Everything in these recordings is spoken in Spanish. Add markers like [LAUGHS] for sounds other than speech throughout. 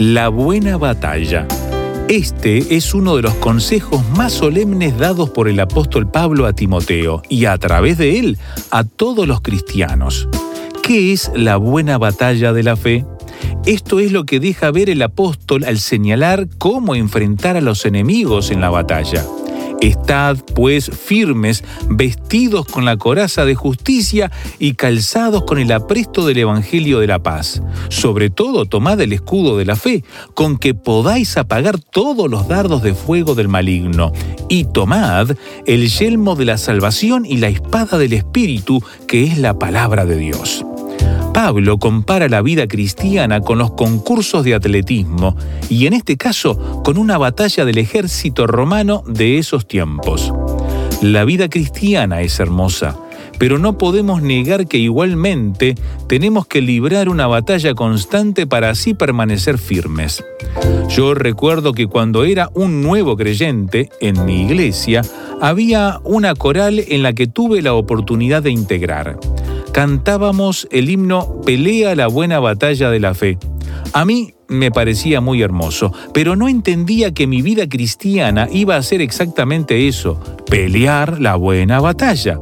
La buena batalla. Este es uno de los consejos más solemnes dados por el apóstol Pablo a Timoteo y a través de él a todos los cristianos. ¿Qué es la buena batalla de la fe? Esto es lo que deja ver el apóstol al señalar cómo enfrentar a los enemigos en la batalla. Estad, pues, firmes, vestidos con la coraza de justicia y calzados con el apresto del Evangelio de la paz. Sobre todo, tomad el escudo de la fe, con que podáis apagar todos los dardos de fuego del maligno. Y tomad el yelmo de la salvación y la espada del Espíritu, que es la palabra de Dios. Pablo compara la vida cristiana con los concursos de atletismo y en este caso con una batalla del ejército romano de esos tiempos. La vida cristiana es hermosa, pero no podemos negar que igualmente tenemos que librar una batalla constante para así permanecer firmes. Yo recuerdo que cuando era un nuevo creyente en mi iglesia, había una coral en la que tuve la oportunidad de integrar cantábamos el himno Pelea la buena batalla de la fe. A mí me parecía muy hermoso, pero no entendía que mi vida cristiana iba a ser exactamente eso, pelear la buena batalla.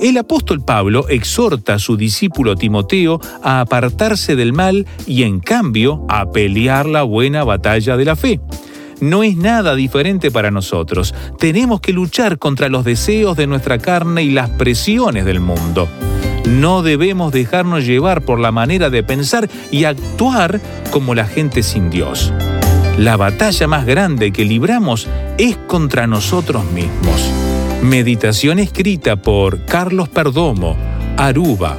El apóstol Pablo exhorta a su discípulo Timoteo a apartarse del mal y en cambio a pelear la buena batalla de la fe no es nada diferente para nosotros. Tenemos que luchar contra los deseos de nuestra carne y las presiones del mundo. No debemos dejarnos llevar por la manera de pensar y actuar como la gente sin Dios. La batalla más grande que libramos es contra nosotros mismos. Meditación escrita por Carlos Perdomo, Aruba,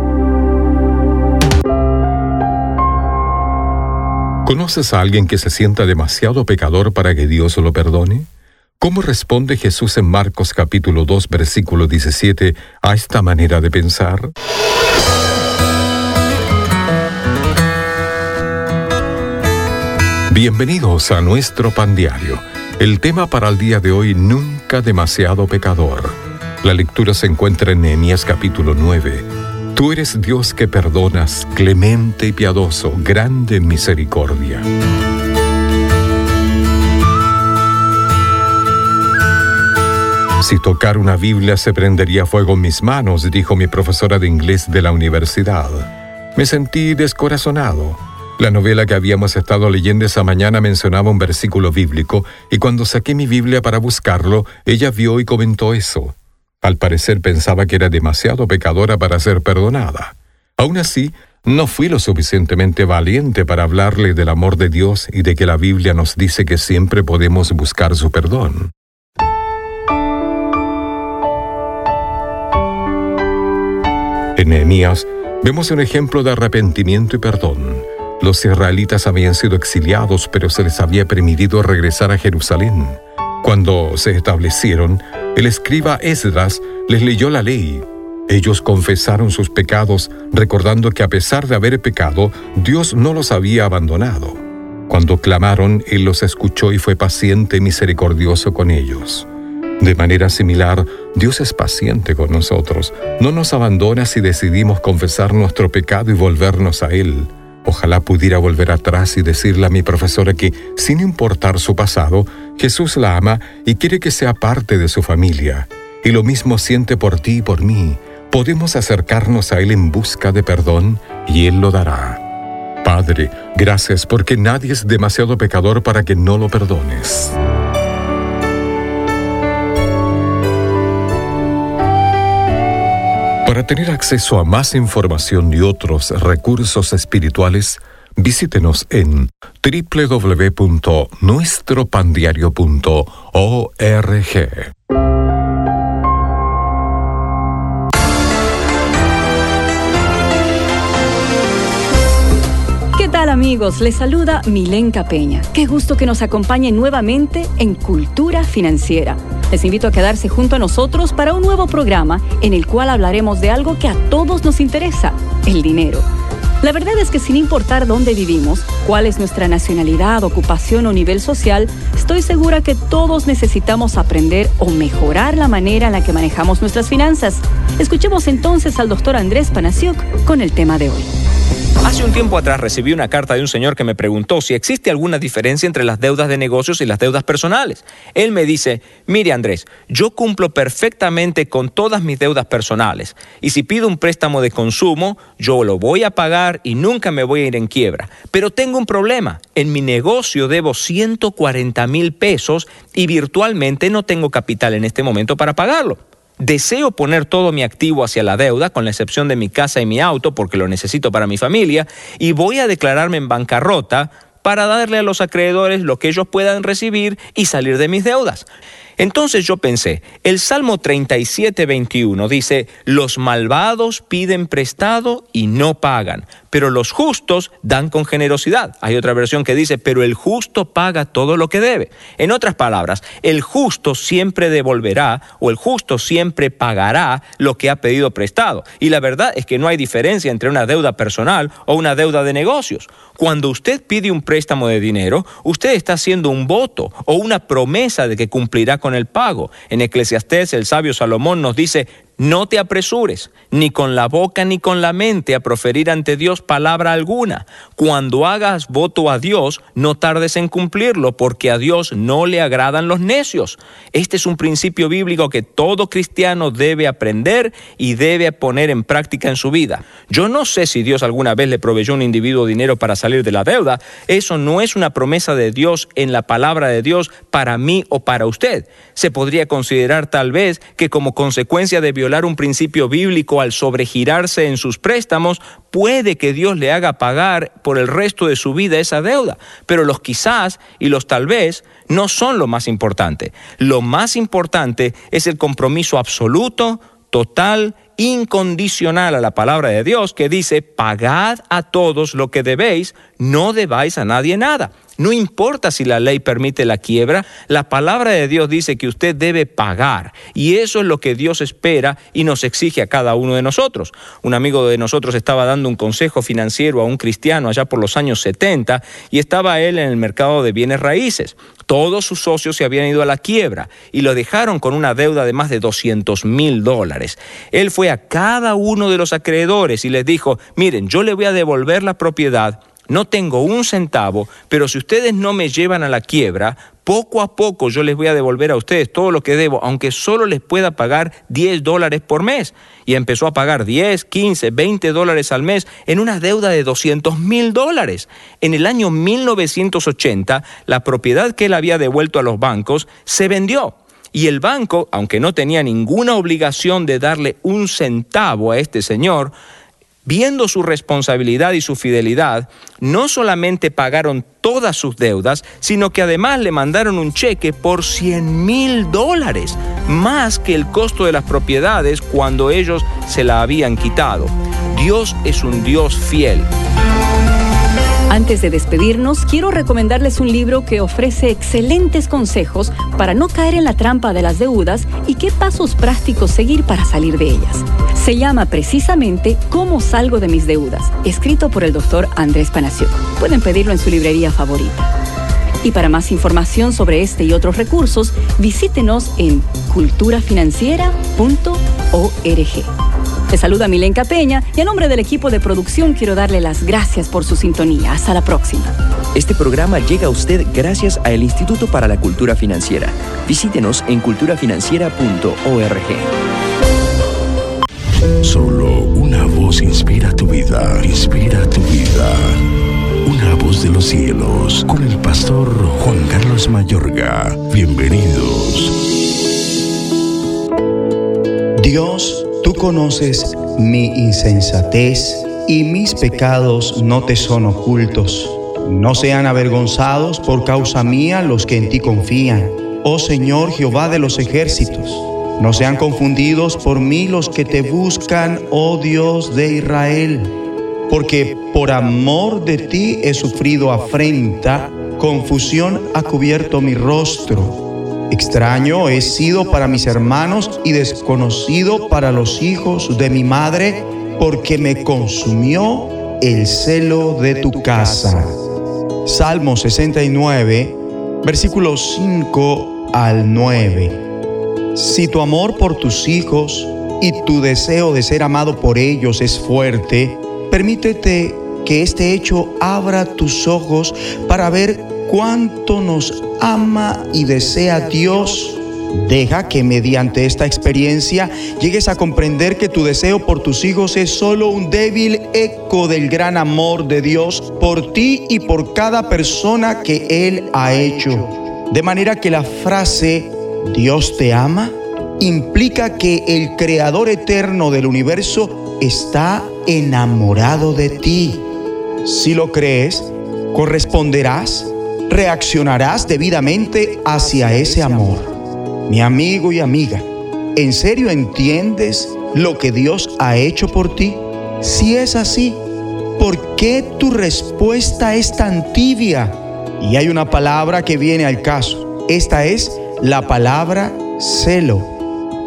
¿Conoces a alguien que se sienta demasiado pecador para que Dios lo perdone? ¿Cómo responde Jesús en Marcos capítulo 2 versículo 17 a esta manera de pensar? Bienvenidos a nuestro pan diario. El tema para el día de hoy, nunca demasiado pecador. La lectura se encuentra en Nehemías capítulo 9 Tú eres Dios que perdonas, clemente y piadoso, grande en misericordia. Si tocar una Biblia se prendería fuego en mis manos, dijo mi profesora de inglés de la universidad. Me sentí descorazonado. La novela que habíamos estado leyendo esa mañana mencionaba un versículo bíblico y cuando saqué mi Biblia para buscarlo, ella vio y comentó eso. Al parecer pensaba que era demasiado pecadora para ser perdonada. Aún así, no fui lo suficientemente valiente para hablarle del amor de Dios y de que la Biblia nos dice que siempre podemos buscar su perdón. En Nehemías vemos un ejemplo de arrepentimiento y perdón. Los israelitas habían sido exiliados, pero se les había permitido regresar a Jerusalén. Cuando se establecieron, el escriba Esdras les leyó la ley. Ellos confesaron sus pecados, recordando que a pesar de haber pecado, Dios no los había abandonado. Cuando clamaron, Él los escuchó y fue paciente y misericordioso con ellos. De manera similar, Dios es paciente con nosotros. No nos abandona si decidimos confesar nuestro pecado y volvernos a Él. Ojalá pudiera volver atrás y decirle a mi profesora que, sin importar su pasado, Jesús la ama y quiere que sea parte de su familia. Y lo mismo siente por ti y por mí. Podemos acercarnos a Él en busca de perdón y Él lo dará. Padre, gracias porque nadie es demasiado pecador para que no lo perdones. Para tener acceso a más información y otros recursos espirituales, visítenos en www.nuestropandiario.org. ¿Qué tal amigos? Les saluda Milenka Peña. Qué gusto que nos acompañen nuevamente en Cultura Financiera. Les invito a quedarse junto a nosotros para un nuevo programa en el cual hablaremos de algo que a todos nos interesa, el dinero. La verdad es que sin importar dónde vivimos, cuál es nuestra nacionalidad, ocupación o nivel social, estoy segura que todos necesitamos aprender o mejorar la manera en la que manejamos nuestras finanzas. Escuchemos entonces al doctor Andrés Panasiuk con el tema de hoy. Hace un tiempo atrás recibí una carta de un señor que me preguntó si existe alguna diferencia entre las deudas de negocios y las deudas personales. Él me dice, mire Andrés, yo cumplo perfectamente con todas mis deudas personales y si pido un préstamo de consumo, yo lo voy a pagar y nunca me voy a ir en quiebra. Pero tengo un problema, en mi negocio debo 140 mil pesos y virtualmente no tengo capital en este momento para pagarlo. Deseo poner todo mi activo hacia la deuda, con la excepción de mi casa y mi auto, porque lo necesito para mi familia, y voy a declararme en bancarrota para darle a los acreedores lo que ellos puedan recibir y salir de mis deudas. Entonces yo pensé, el Salmo 37, 21 dice, los malvados piden prestado y no pagan, pero los justos dan con generosidad. Hay otra versión que dice, pero el justo paga todo lo que debe. En otras palabras, el justo siempre devolverá o el justo siempre pagará lo que ha pedido prestado. Y la verdad es que no hay diferencia entre una deuda personal o una deuda de negocios. Cuando usted pide un préstamo de dinero, usted está haciendo un voto o una promesa de que cumplirá con el pago. En Eclesiastés el sabio Salomón nos dice, no te apresures, ni con la boca ni con la mente, a proferir ante Dios palabra alguna. Cuando hagas voto a Dios, no tardes en cumplirlo, porque a Dios no le agradan los necios. Este es un principio bíblico que todo cristiano debe aprender y debe poner en práctica en su vida. Yo no sé si Dios alguna vez le proveyó a un individuo dinero para salir de la deuda. Eso no es una promesa de Dios en la palabra de Dios para mí o para usted. Se podría considerar tal vez que como consecuencia de un principio bíblico al sobregirarse en sus préstamos, puede que Dios le haga pagar por el resto de su vida esa deuda. Pero los quizás y los tal vez no son lo más importante. Lo más importante es el compromiso absoluto, total, incondicional a la palabra de Dios que dice, pagad a todos lo que debéis, no debáis a nadie nada. No importa si la ley permite la quiebra, la palabra de Dios dice que usted debe pagar. Y eso es lo que Dios espera y nos exige a cada uno de nosotros. Un amigo de nosotros estaba dando un consejo financiero a un cristiano allá por los años 70 y estaba él en el mercado de bienes raíces. Todos sus socios se habían ido a la quiebra y lo dejaron con una deuda de más de 200 mil dólares. Él fue a cada uno de los acreedores y les dijo, miren, yo le voy a devolver la propiedad no tengo un centavo, pero si ustedes no me llevan a la quiebra, poco a poco yo les voy a devolver a ustedes todo lo que debo, aunque solo les pueda pagar 10 dólares por mes. Y empezó a pagar 10, 15, 20 dólares al mes en una deuda de 200 mil dólares. En el año 1980, la propiedad que él había devuelto a los bancos se vendió. Y el banco, aunque no tenía ninguna obligación de darle un centavo a este señor, viendo su responsabilidad y su fidelidad, no solamente pagaron todas sus deudas, sino que además le mandaron un cheque por 100 mil dólares, más que el costo de las propiedades cuando ellos se la habían quitado. Dios es un Dios fiel. Antes de despedirnos, quiero recomendarles un libro que ofrece excelentes consejos para no caer en la trampa de las deudas y qué pasos prácticos seguir para salir de ellas. Se llama precisamente Cómo salgo de mis deudas, escrito por el doctor Andrés Panasiuk. Pueden pedirlo en su librería favorita. Y para más información sobre este y otros recursos, visítenos en culturafinanciera.org. Te saluda Milenka Peña y a nombre del equipo de producción quiero darle las gracias por su sintonía. Hasta la próxima. Este programa llega a usted gracias al Instituto para la Cultura Financiera. Visítenos en culturafinanciera.org. Solo una voz inspira tu vida, inspira tu vida. Una voz de los cielos, con el pastor Juan Carlos Mayorga. Bienvenidos. Dios, tú conoces mi insensatez y mis pecados no te son ocultos. No sean avergonzados por causa mía los que en ti confían. Oh Señor Jehová de los ejércitos, no sean confundidos por mí los que te buscan, oh Dios de Israel, porque por amor de ti he sufrido afrenta, confusión ha cubierto mi rostro. Extraño he sido para mis hermanos y desconocido para los hijos de mi madre, porque me consumió el celo de tu casa. Salmo 69, versículos 5 al 9. Si tu amor por tus hijos y tu deseo de ser amado por ellos es fuerte, permítete que este hecho abra tus ojos para ver cuánto nos ama y desea Dios. Deja que mediante esta experiencia llegues a comprender que tu deseo por tus hijos es solo un débil eco del gran amor de Dios por ti y por cada persona que Él ha hecho. De manera que la frase Dios te ama implica que el creador eterno del universo está enamorado de ti. Si lo crees, corresponderás, reaccionarás debidamente hacia ese amor. Mi amigo y amiga, ¿en serio entiendes lo que Dios ha hecho por ti? Si es así, ¿por qué tu respuesta es tan tibia? Y hay una palabra que viene al caso. Esta es la palabra celo.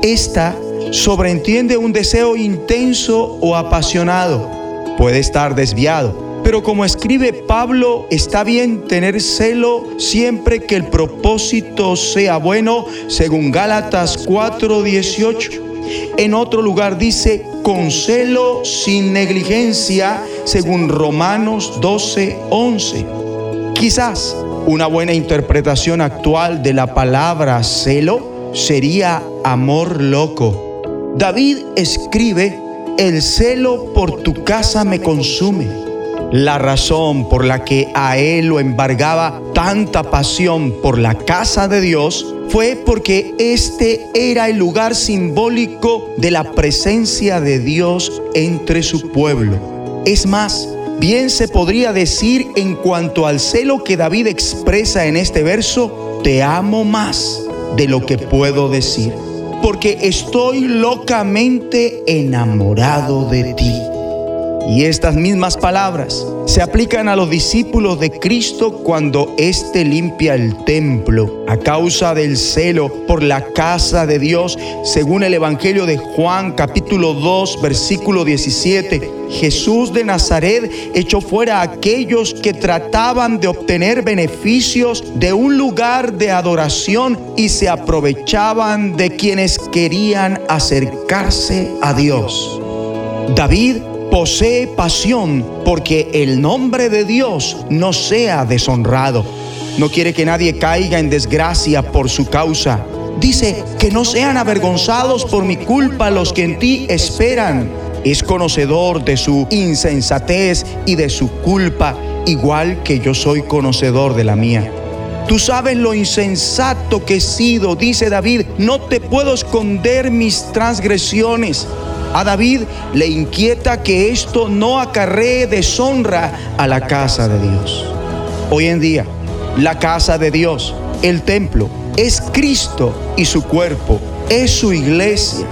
Esta sobreentiende un deseo intenso o apasionado. Puede estar desviado, pero como escribe Pablo, está bien tener celo siempre que el propósito sea bueno, según Gálatas 4:18. En otro lugar dice, con celo sin negligencia, según Romanos 12:11. Quizás una buena interpretación actual de la palabra celo sería amor loco. David escribe, el celo por tu casa me consume. La razón por la que a él lo embargaba tanta pasión por la casa de Dios fue porque este era el lugar simbólico de la presencia de Dios entre su pueblo. Es más, Bien se podría decir en cuanto al celo que David expresa en este verso, te amo más de lo que puedo decir, porque estoy locamente enamorado de ti. Y estas mismas palabras se aplican a los discípulos de Cristo cuando éste limpia el templo a causa del celo por la casa de Dios, según el Evangelio de Juan capítulo 2 versículo 17. Jesús de Nazaret echó fuera a aquellos que trataban de obtener beneficios de un lugar de adoración y se aprovechaban de quienes querían acercarse a Dios. David posee pasión porque el nombre de Dios no sea deshonrado. No quiere que nadie caiga en desgracia por su causa. Dice que no sean avergonzados por mi culpa los que en ti esperan. Es conocedor de su insensatez y de su culpa, igual que yo soy conocedor de la mía. Tú sabes lo insensato que he sido, dice David, no te puedo esconder mis transgresiones. A David le inquieta que esto no acarree deshonra a la casa de Dios. Hoy en día, la casa de Dios, el templo, es Cristo y su cuerpo, es su iglesia.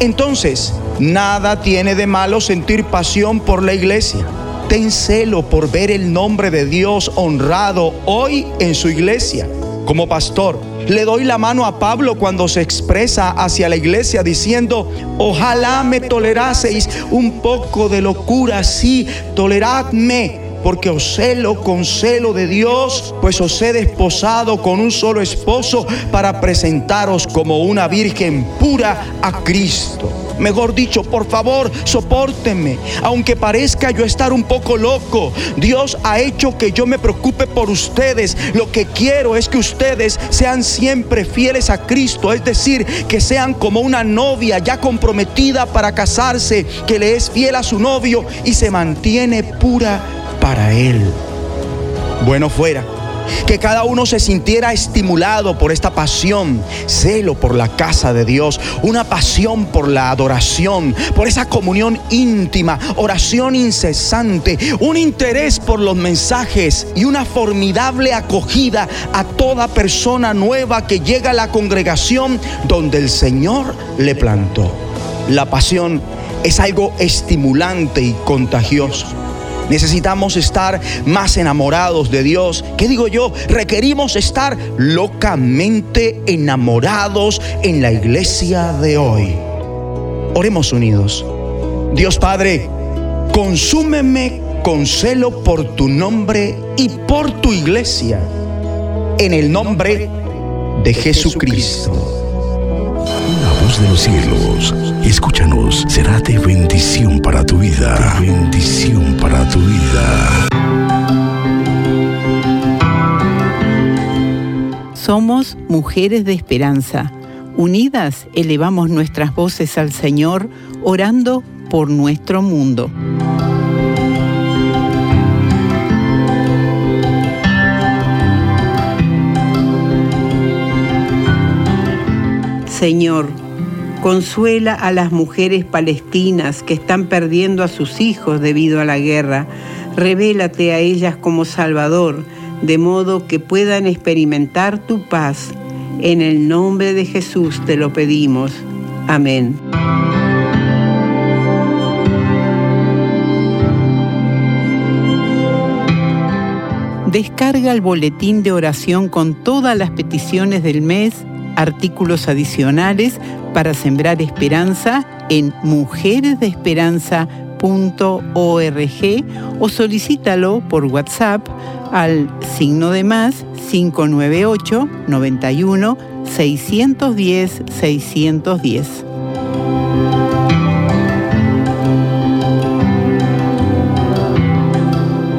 Entonces, nada tiene de malo sentir pasión por la iglesia. Ten celo por ver el nombre de Dios honrado hoy en su iglesia. Como pastor, le doy la mano a Pablo cuando se expresa hacia la iglesia diciendo, ojalá me toleraseis un poco de locura, sí, toleradme porque os celo con celo de Dios, pues os he desposado con un solo esposo para presentaros como una virgen pura a Cristo. Mejor dicho, por favor, soportenme. Aunque parezca yo estar un poco loco, Dios ha hecho que yo me preocupe por ustedes. Lo que quiero es que ustedes sean siempre fieles a Cristo, es decir, que sean como una novia ya comprometida para casarse, que le es fiel a su novio y se mantiene pura para él. Bueno fuera que cada uno se sintiera estimulado por esta pasión, celo por la casa de Dios, una pasión por la adoración, por esa comunión íntima, oración incesante, un interés por los mensajes y una formidable acogida a toda persona nueva que llega a la congregación donde el Señor le plantó. La pasión es algo estimulante y contagioso. Necesitamos estar más enamorados de Dios. ¿Qué digo yo? Requerimos estar locamente enamorados en la iglesia de hoy. Oremos unidos. Dios Padre, consúmeme con celo por tu nombre y por tu iglesia. En el nombre de Jesucristo de los cielos, escúchanos, será de bendición para tu vida. bendición para tu vida. Somos mujeres de esperanza. Unidas elevamos nuestras voces al Señor, orando por nuestro mundo. Señor, Consuela a las mujeres palestinas que están perdiendo a sus hijos debido a la guerra. Revélate a ellas como Salvador, de modo que puedan experimentar tu paz. En el nombre de Jesús te lo pedimos. Amén. Descarga el boletín de oración con todas las peticiones del mes, artículos adicionales para sembrar esperanza en mujeresdeesperanza.org o solicítalo por WhatsApp al signo de más 598 91 610 610.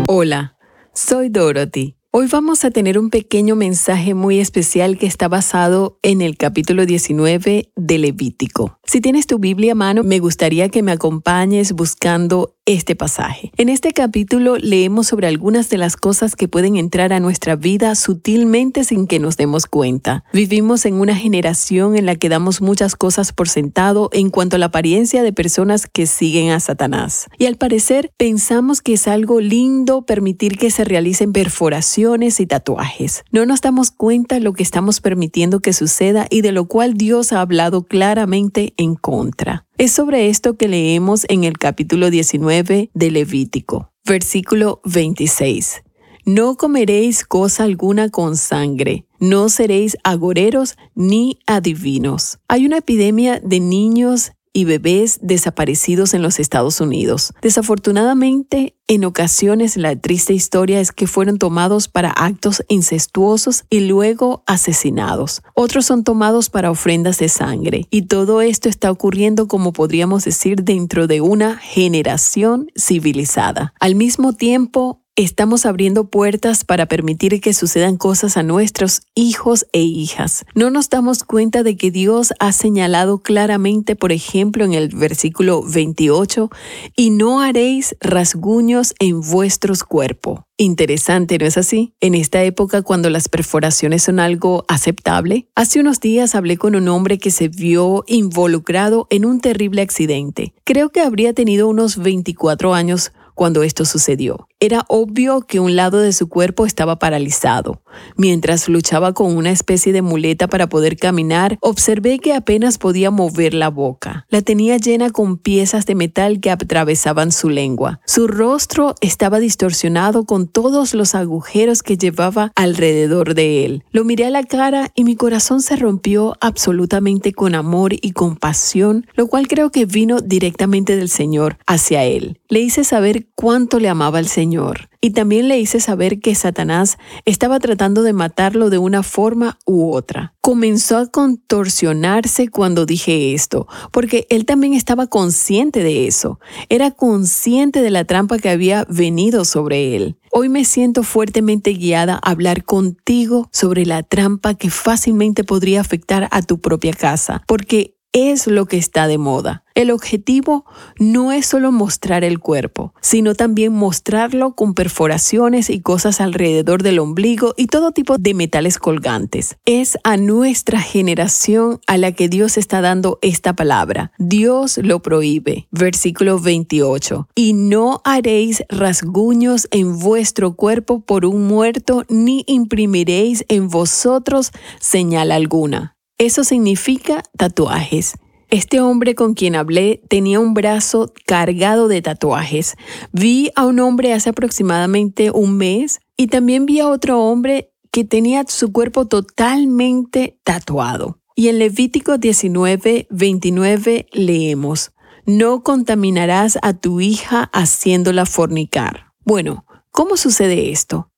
Hola, soy Dorothy Hoy vamos a tener un pequeño mensaje muy especial que está basado en el capítulo 19 de Levítico. Si tienes tu Biblia a mano, me gustaría que me acompañes buscando este pasaje. En este capítulo leemos sobre algunas de las cosas que pueden entrar a nuestra vida sutilmente sin que nos demos cuenta. Vivimos en una generación en la que damos muchas cosas por sentado en cuanto a la apariencia de personas que siguen a Satanás. Y al parecer pensamos que es algo lindo permitir que se realicen perforaciones y tatuajes. No nos damos cuenta lo que estamos permitiendo que suceda y de lo cual Dios ha hablado claramente en contra. Es sobre esto que leemos en el capítulo 19 de Levítico, versículo 26. No comeréis cosa alguna con sangre, no seréis agoreros ni adivinos. Hay una epidemia de niños y bebés desaparecidos en los Estados Unidos. Desafortunadamente, en ocasiones la triste historia es que fueron tomados para actos incestuosos y luego asesinados. Otros son tomados para ofrendas de sangre. Y todo esto está ocurriendo, como podríamos decir, dentro de una generación civilizada. Al mismo tiempo, estamos abriendo puertas para permitir que sucedan cosas a nuestros hijos e hijas. No nos damos cuenta de que Dios ha señalado claramente, por ejemplo, en el versículo 28, y no haréis rasguños en vuestros cuerpos. Interesante, ¿no es así? En esta época, cuando las perforaciones son algo aceptable, hace unos días hablé con un hombre que se vio involucrado en un terrible accidente. Creo que habría tenido unos 24 años cuando esto sucedió. Era obvio que un lado de su cuerpo estaba paralizado. Mientras luchaba con una especie de muleta para poder caminar, observé que apenas podía mover la boca. La tenía llena con piezas de metal que atravesaban su lengua. Su rostro estaba distorsionado con todos los agujeros que llevaba alrededor de él. Lo miré a la cara y mi corazón se rompió absolutamente con amor y compasión, lo cual creo que vino directamente del Señor hacia él. Le hice saber cuánto le amaba al Señor Señor. Y también le hice saber que Satanás estaba tratando de matarlo de una forma u otra. Comenzó a contorsionarse cuando dije esto, porque él también estaba consciente de eso. Era consciente de la trampa que había venido sobre él. Hoy me siento fuertemente guiada a hablar contigo sobre la trampa que fácilmente podría afectar a tu propia casa, porque es lo que está de moda. El objetivo no es solo mostrar el cuerpo, sino también mostrarlo con perforaciones y cosas alrededor del ombligo y todo tipo de metales colgantes. Es a nuestra generación a la que Dios está dando esta palabra. Dios lo prohíbe. Versículo 28. Y no haréis rasguños en vuestro cuerpo por un muerto, ni imprimiréis en vosotros señal alguna. Eso significa tatuajes. Este hombre con quien hablé tenía un brazo cargado de tatuajes. Vi a un hombre hace aproximadamente un mes y también vi a otro hombre que tenía su cuerpo totalmente tatuado. Y en Levítico 19, 29 leemos, no contaminarás a tu hija haciéndola fornicar. Bueno, ¿cómo sucede esto?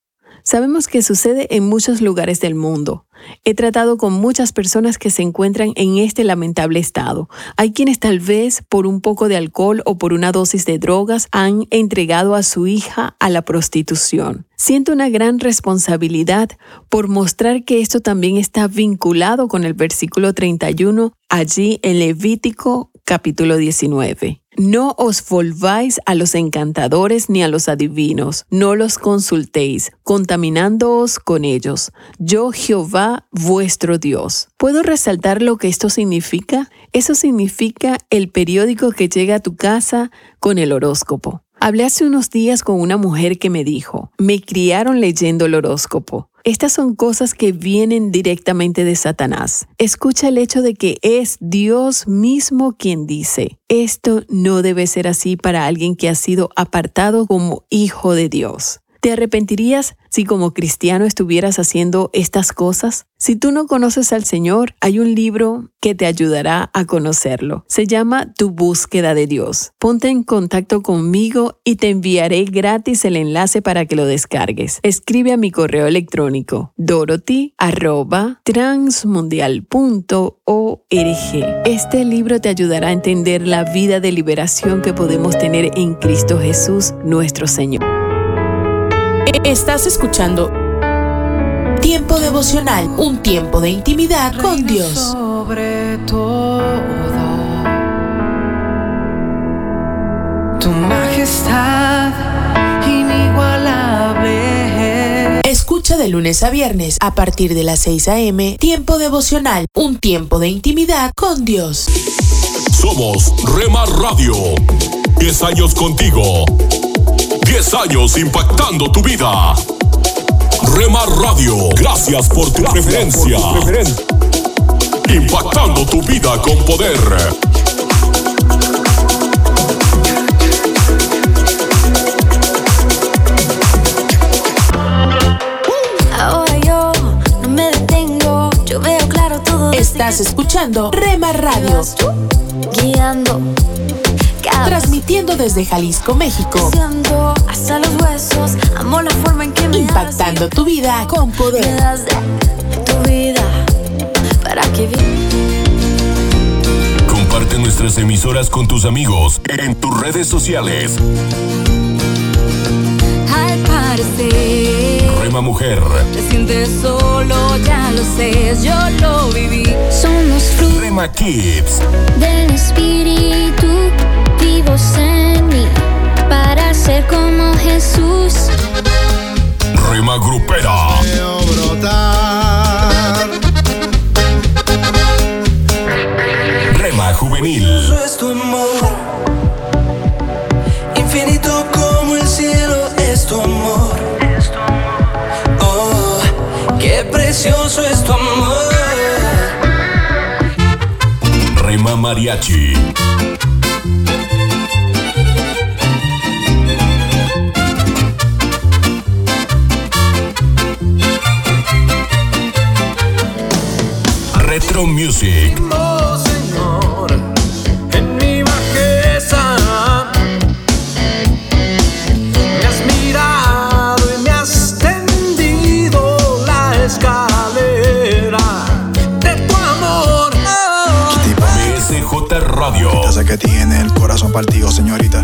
Sabemos que sucede en muchos lugares del mundo. He tratado con muchas personas que se encuentran en este lamentable estado. Hay quienes tal vez por un poco de alcohol o por una dosis de drogas han entregado a su hija a la prostitución. Siento una gran responsabilidad por mostrar que esto también está vinculado con el versículo 31 allí en Levítico capítulo 19. No os volváis a los encantadores ni a los adivinos, no los consultéis, contaminándoos con ellos. Yo Jehová vuestro Dios. ¿Puedo resaltar lo que esto significa? Eso significa el periódico que llega a tu casa con el horóscopo. Hablé hace unos días con una mujer que me dijo, me criaron leyendo el horóscopo. Estas son cosas que vienen directamente de Satanás. Escucha el hecho de que es Dios mismo quien dice, esto no debe ser así para alguien que ha sido apartado como hijo de Dios. ¿Te arrepentirías si como cristiano estuvieras haciendo estas cosas? Si tú no conoces al Señor, hay un libro que te ayudará a conocerlo. Se llama Tu búsqueda de Dios. Ponte en contacto conmigo y te enviaré gratis el enlace para que lo descargues. Escribe a mi correo electrónico dorothy@transmundial.org. Este libro te ayudará a entender la vida de liberación que podemos tener en Cristo Jesús, nuestro Señor. Estás escuchando Tiempo devocional, un tiempo de intimidad con Dios. Sobre todo, tu majestad inigualable. Escucha de lunes a viernes a partir de las 6 a.m. Tiempo devocional, un tiempo de intimidad con Dios. Somos Rema Radio. 10 años contigo. 10 años impactando tu vida. Remar Radio, gracias por tu preferencia. Impactando tu vida con poder. Ahora yo no me detengo, yo veo claro todo. Estás escuchando Rema Radio. Guiando. Transmitiendo desde Jalisco, México. Hasta los huesos, amo la forma en que me Impactando tu vida con poder. Me das de tu vida para que Comparte nuestras emisoras con tus amigos en tus redes sociales. Al parecer, Rema Mujer. te sientes solo, ya lo sé, yo lo viví. Somos frutos Rema Kids. del espíritu en mí para ser como Jesús. Rema Grupera. Rema Juvenil. es tu amor, infinito como el cielo es tu amor. Oh, qué precioso es tu amor. Rema Mariachi. Retro Music. Señor, en mi bajeza. Me has mirado y me has tendido la escalera de tu amor. BSJ Radio. Yo sé que tiene el corazón partido, señorita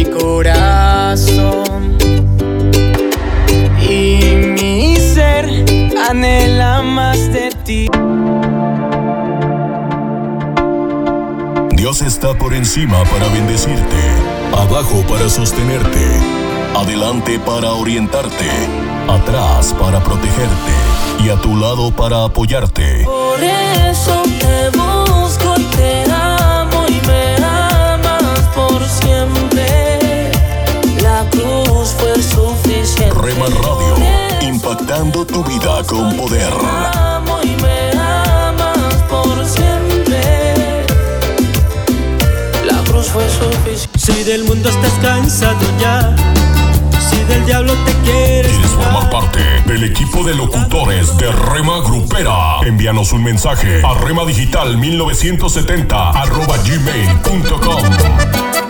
Mi corazón. Y mi ser anhela más de ti. Dios está por encima para bendecirte, abajo para sostenerte, adelante para orientarte, atrás para protegerte y a tu lado para apoyarte. Por eso te busco, con poder. Amo y me amas por siempre. La cruz fue suficiente. Si del mundo estás cansado ya, si del diablo te quieres. ¿Quieres formar parte del equipo de locutores de Rema Grupera? Envíanos un mensaje a remadigital 1970 arroba gmail.com.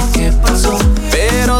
pasó.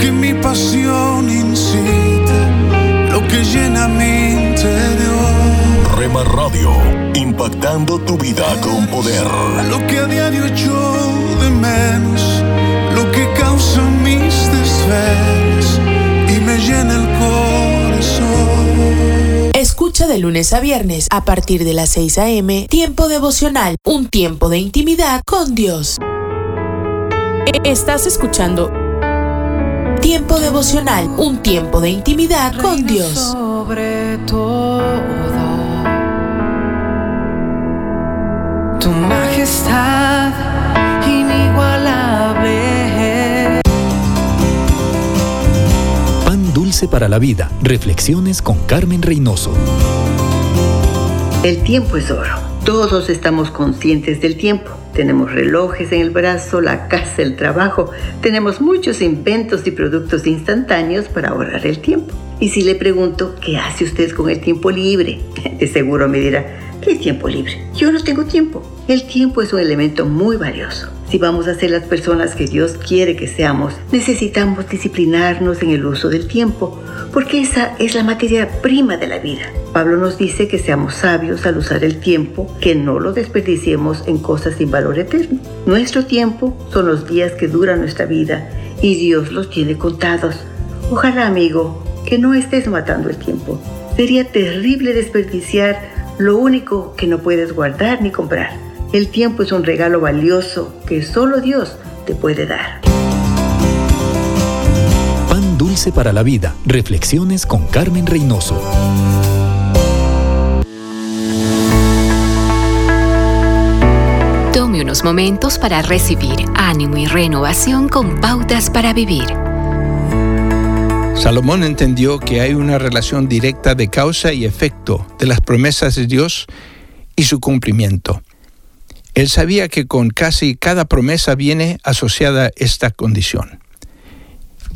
Que mi pasión incita, lo que llena mi interior, Rema Radio, impactando tu vida con poder. lo que a diario echo de menos, lo que causa mis desvelos y me llena el corazón. Escucha de lunes a viernes a partir de las 6 a.m. Tiempo devocional, un tiempo de intimidad con Dios. E- Estás escuchando Tiempo devocional, un tiempo de intimidad con Dios. Sobre todo, tu majestad inigualable. Pan dulce para la vida. Reflexiones con Carmen Reynoso. El tiempo es oro. Todos estamos conscientes del tiempo. Tenemos relojes en el brazo, la casa, el trabajo. Tenemos muchos inventos y productos instantáneos para ahorrar el tiempo. Y si le pregunto, ¿qué hace usted con el tiempo libre? [LAUGHS] De seguro me dirá, ¿qué es tiempo libre? Yo no tengo tiempo. El tiempo es un elemento muy valioso. Si vamos a ser las personas que Dios quiere que seamos, necesitamos disciplinarnos en el uso del tiempo, porque esa es la materia prima de la vida. Pablo nos dice que seamos sabios al usar el tiempo, que no lo desperdiciemos en cosas sin valor eterno. Nuestro tiempo son los días que dura nuestra vida y Dios los tiene contados. Ojalá, amigo, que no estés matando el tiempo. Sería terrible desperdiciar lo único que no puedes guardar ni comprar. El tiempo es un regalo valioso que solo Dios te puede dar. Pan dulce para la vida. Reflexiones con Carmen Reynoso. Tome unos momentos para recibir ánimo y renovación con pautas para vivir. Salomón entendió que hay una relación directa de causa y efecto de las promesas de Dios y su cumplimiento. Él sabía que con casi cada promesa viene asociada esta condición.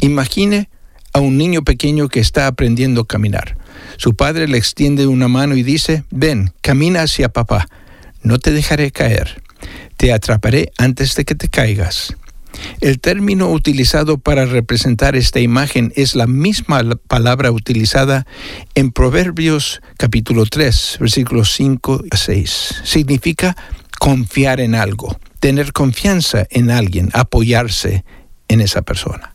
Imagine a un niño pequeño que está aprendiendo a caminar. Su padre le extiende una mano y dice, ven, camina hacia papá, no te dejaré caer, te atraparé antes de que te caigas. El término utilizado para representar esta imagen es la misma palabra utilizada en Proverbios capítulo 3, versículos 5 a 6. Significa confiar en algo, tener confianza en alguien, apoyarse en esa persona.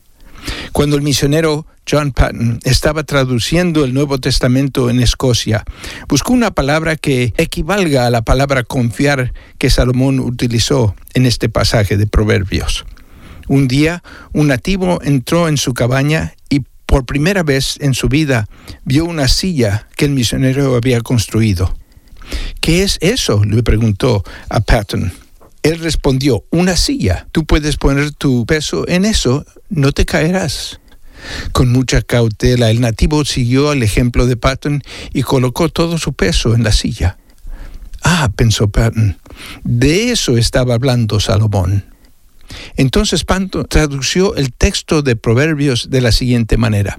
Cuando el misionero John Patton estaba traduciendo el Nuevo Testamento en Escocia, buscó una palabra que equivalga a la palabra confiar que Salomón utilizó en este pasaje de Proverbios. Un día, un nativo entró en su cabaña y por primera vez en su vida vio una silla que el misionero había construido. ¿Qué es eso? le preguntó a Patton. Él respondió, una silla. Tú puedes poner tu peso en eso, no te caerás. Con mucha cautela, el nativo siguió el ejemplo de Patton y colocó todo su peso en la silla. Ah, pensó Patton, de eso estaba hablando Salomón. Entonces Patton tradució el texto de Proverbios de la siguiente manera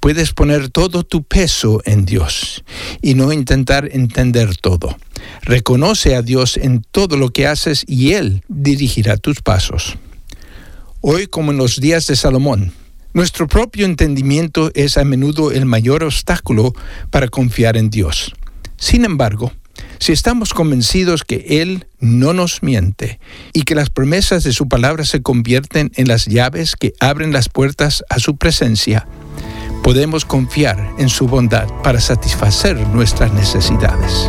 puedes poner todo tu peso en Dios y no intentar entender todo. Reconoce a Dios en todo lo que haces y Él dirigirá tus pasos. Hoy, como en los días de Salomón, nuestro propio entendimiento es a menudo el mayor obstáculo para confiar en Dios. Sin embargo, si estamos convencidos que Él no nos miente y que las promesas de su palabra se convierten en las llaves que abren las puertas a su presencia, podemos confiar en su bondad para satisfacer nuestras necesidades.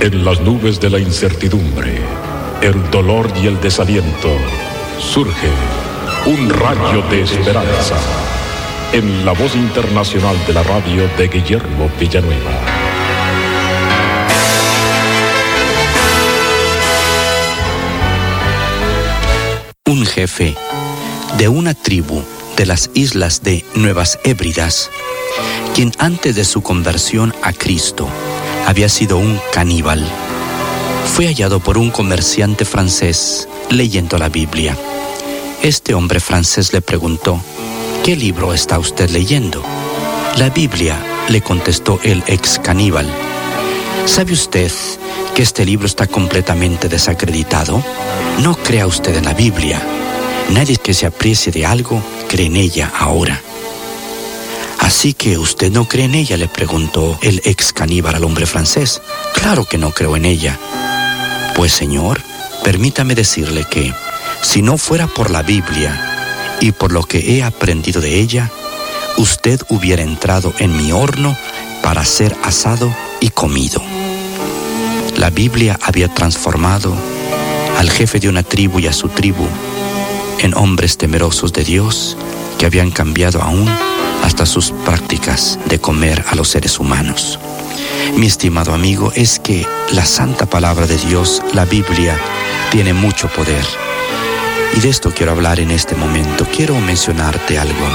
En las nubes de la incertidumbre, el dolor y el desaliento, surge un rayo de esperanza en la voz internacional de la radio de Guillermo Villanueva. Un jefe de una tribu de las islas de Nuevas Hébridas, quien antes de su conversión a Cristo había sido un caníbal. Fue hallado por un comerciante francés leyendo la Biblia. Este hombre francés le preguntó, ¿qué libro está usted leyendo? La Biblia, le contestó el ex caníbal. ¿Sabe usted que este libro está completamente desacreditado? No crea usted en la Biblia. Nadie que se aprecie de algo cree en ella ahora. Así que usted no cree en ella, le preguntó el ex caníbal al hombre francés. Claro que no creo en ella. Pues señor, permítame decirle que, si no fuera por la Biblia y por lo que he aprendido de ella, usted hubiera entrado en mi horno para ser asado y comido. La Biblia había transformado al jefe de una tribu y a su tribu en hombres temerosos de Dios que habían cambiado aún hasta sus prácticas de comer a los seres humanos. mi estimado amigo, es que la santa palabra de Dios, la Biblia, tiene mucho poder. Y de esto quiero hablar en este momento. Quiero mencionarte algo.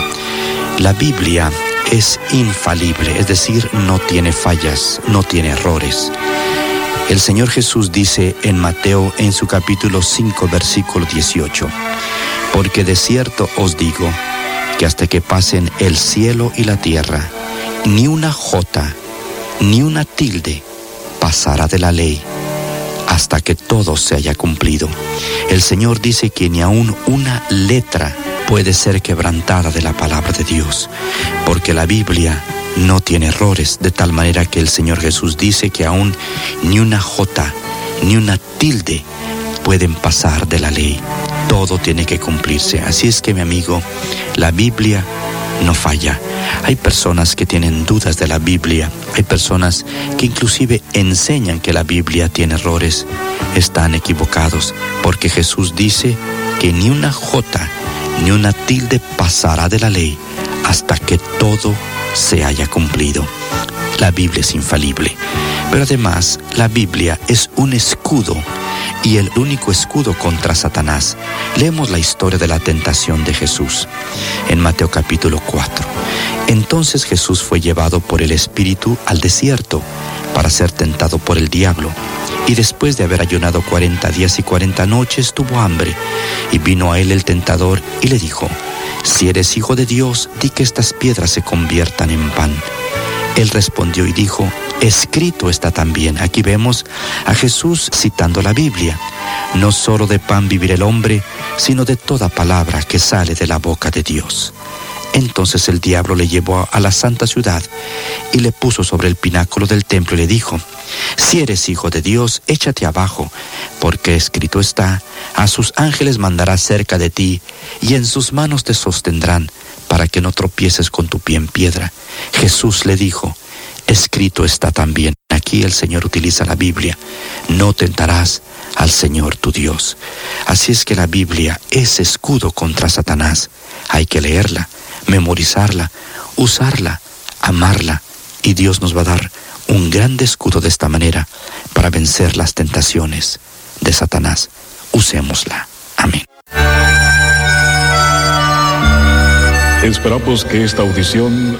La Biblia es infalible, es decir, no tiene fallas, no tiene errores. El Señor Jesús dice en Mateo en su capítulo 5 versículo 18, porque de cierto os digo que hasta que pasen el cielo y la tierra, ni una jota, ni una tilde pasará de la ley hasta que todo se haya cumplido. El Señor dice que ni aún una letra puede ser quebrantada de la palabra de Dios, porque la Biblia no tiene errores, de tal manera que el Señor Jesús dice que aún ni una jota, ni una tilde pueden pasar de la ley. Todo tiene que cumplirse. Así es que mi amigo, la Biblia no falla. Hay personas que tienen dudas de la Biblia, hay personas que inclusive enseñan que la Biblia tiene errores. Están equivocados, porque Jesús dice que ni una jota ni una tilde pasará de la ley hasta que todo se haya cumplido. La Biblia es infalible, pero además la Biblia es un escudo y el único escudo contra Satanás. Leemos la historia de la tentación de Jesús en Mateo capítulo 4. Entonces Jesús fue llevado por el Espíritu al desierto para ser tentado por el diablo. Y después de haber ayunado cuarenta días y cuarenta noches, tuvo hambre. Y vino a él el tentador y le dijo, Si eres hijo de Dios, di que estas piedras se conviertan en pan. Él respondió y dijo, Escrito está también. Aquí vemos a Jesús citando la Biblia. No solo de pan vivirá el hombre, sino de toda palabra que sale de la boca de Dios. Entonces el diablo le llevó a la santa ciudad y le puso sobre el pináculo del templo y le dijo, si eres hijo de Dios, échate abajo, porque escrito está, a sus ángeles mandará cerca de ti, y en sus manos te sostendrán, para que no tropieces con tu pie en piedra. Jesús le dijo, escrito está también. Aquí el Señor utiliza la Biblia, no tentarás al Señor tu Dios. Así es que la Biblia es escudo contra Satanás. Hay que leerla memorizarla, usarla, amarla, y Dios nos va a dar un gran escudo de esta manera para vencer las tentaciones de Satanás. Usémosla. Amén. Esperamos que esta audición,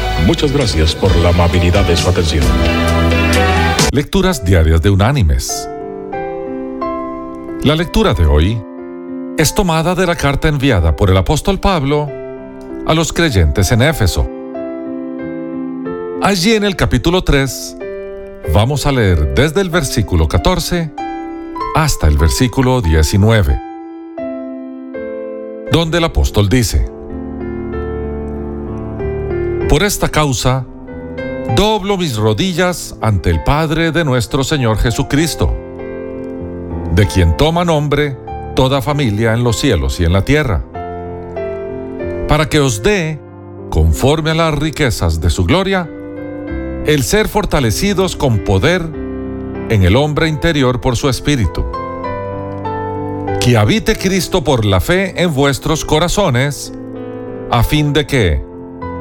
Muchas gracias por la amabilidad de su atención. Lecturas diarias de Unánimes. La lectura de hoy es tomada de la carta enviada por el apóstol Pablo a los creyentes en Éfeso. Allí en el capítulo 3 vamos a leer desde el versículo 14 hasta el versículo 19, donde el apóstol dice, Por esta causa, doblo mis rodillas ante el Padre de nuestro Señor Jesucristo, de quien toma nombre toda familia en los cielos y en la tierra, para que os dé, conforme a las riquezas de su gloria, el ser fortalecidos con poder en el hombre interior por su espíritu. Que habite Cristo por la fe en vuestros corazones, a fin de que,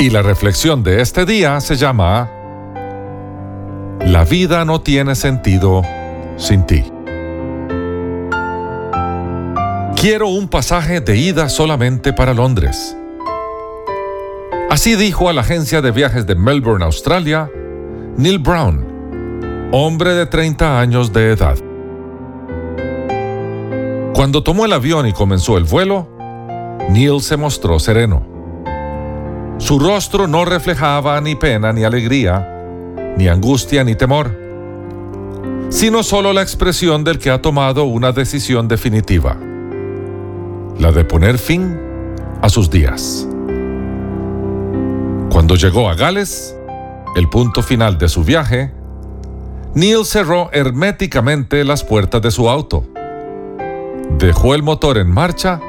Y la reflexión de este día se llama La vida no tiene sentido sin ti. Quiero un pasaje de ida solamente para Londres. Así dijo a la agencia de viajes de Melbourne, Australia, Neil Brown, hombre de 30 años de edad. Cuando tomó el avión y comenzó el vuelo, Neil se mostró sereno. Su rostro no reflejaba ni pena ni alegría, ni angustia ni temor, sino solo la expresión del que ha tomado una decisión definitiva, la de poner fin a sus días. Cuando llegó a Gales, el punto final de su viaje, Neil cerró herméticamente las puertas de su auto, dejó el motor en marcha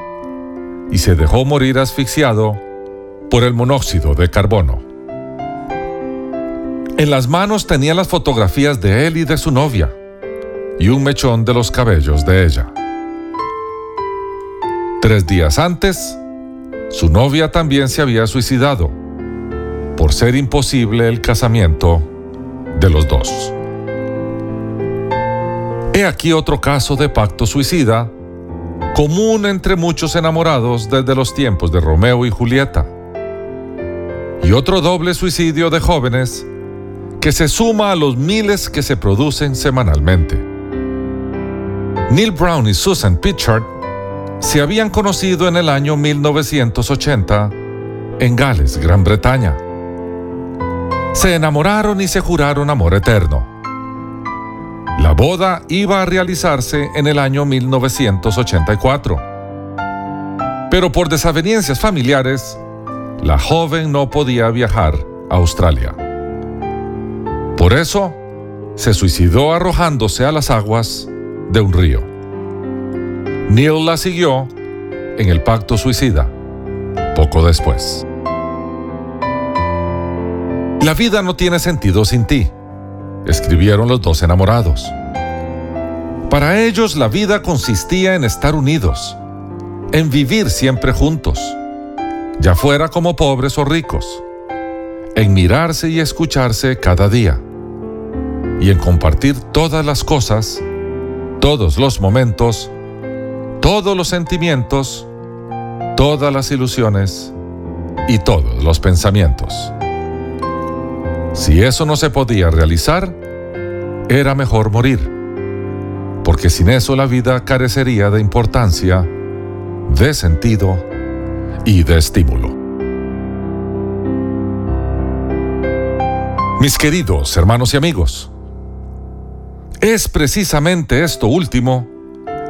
y se dejó morir asfixiado por el monóxido de carbono. En las manos tenía las fotografías de él y de su novia y un mechón de los cabellos de ella. Tres días antes, su novia también se había suicidado por ser imposible el casamiento de los dos. He aquí otro caso de pacto suicida, común entre muchos enamorados desde los tiempos de Romeo y Julieta. Y otro doble suicidio de jóvenes que se suma a los miles que se producen semanalmente. Neil Brown y Susan Pitchard se habían conocido en el año 1980 en Gales, Gran Bretaña. Se enamoraron y se juraron amor eterno. La boda iba a realizarse en el año 1984. Pero por desavenencias familiares, la joven no podía viajar a Australia. Por eso, se suicidó arrojándose a las aguas de un río. Neil la siguió en el pacto suicida poco después. La vida no tiene sentido sin ti, escribieron los dos enamorados. Para ellos la vida consistía en estar unidos, en vivir siempre juntos, ya fuera como pobres o ricos, en mirarse y escucharse cada día, y en compartir todas las cosas, todos los momentos, todos los sentimientos, todas las ilusiones y todos los pensamientos. Si eso no se podía realizar, era mejor morir, porque sin eso la vida carecería de importancia, de sentido y de estímulo. Mis queridos hermanos y amigos, es precisamente esto último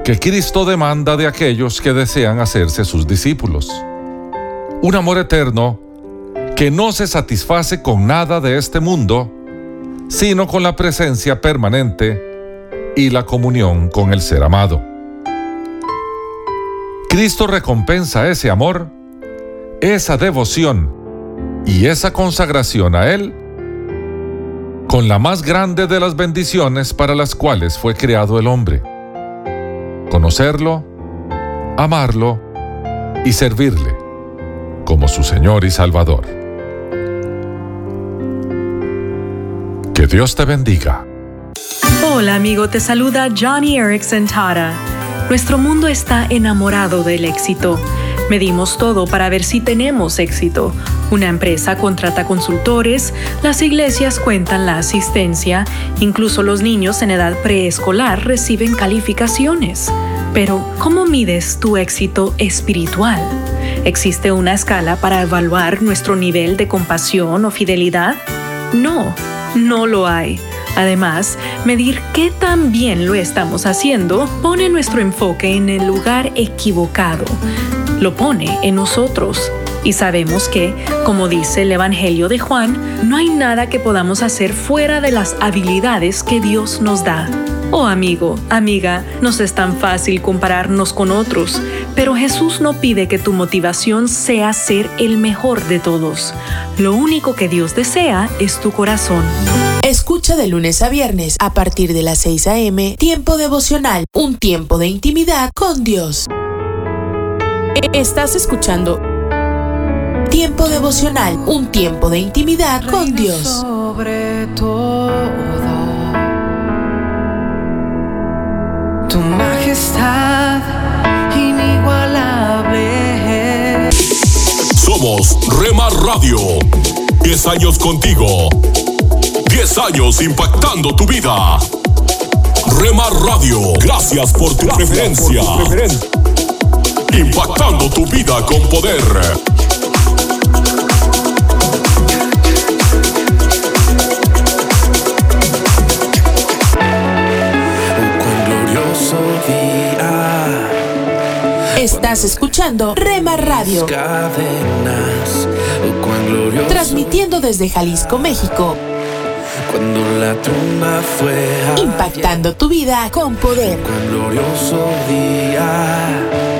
que Cristo demanda de aquellos que desean hacerse sus discípulos. Un amor eterno que no se satisface con nada de este mundo, sino con la presencia permanente y la comunión con el ser amado. Cristo recompensa ese amor, esa devoción y esa consagración a Él con la más grande de las bendiciones para las cuales fue creado el hombre conocerlo, amarlo y servirle como su Señor y Salvador. Que Dios te bendiga. Hola amigo, te saluda Johnny Erickson Tara. Nuestro mundo está enamorado del éxito. Medimos todo para ver si tenemos éxito. Una empresa contrata consultores, las iglesias cuentan la asistencia, incluso los niños en edad preescolar reciben calificaciones. Pero, ¿cómo mides tu éxito espiritual? ¿Existe una escala para evaluar nuestro nivel de compasión o fidelidad? No, no lo hay. Además, medir qué tan bien lo estamos haciendo pone nuestro enfoque en el lugar equivocado. Lo pone en nosotros. Y sabemos que, como dice el Evangelio de Juan, no hay nada que podamos hacer fuera de las habilidades que Dios nos da. Oh amigo, amiga, nos es tan fácil compararnos con otros, pero Jesús no pide que tu motivación sea ser el mejor de todos. Lo único que Dios desea es tu corazón. Escucha de lunes a viernes a partir de las 6 a.m. Tiempo devocional, un tiempo de intimidad con Dios. Estás escuchando Tiempo devocional, un tiempo de intimidad con Dios. Sobre todo tu majestad inigualable. Somos Rema Radio. 10 años contigo. 10 años impactando tu vida. Rema Radio, gracias por tu preferencia. Impactando tu vida con poder. glorioso día. Estás escuchando Rema Radio. Oh. Transmitiendo desde Jalisco, México. Cuando la tumba fue Impactando tu vida con poder. Cuán glorioso día.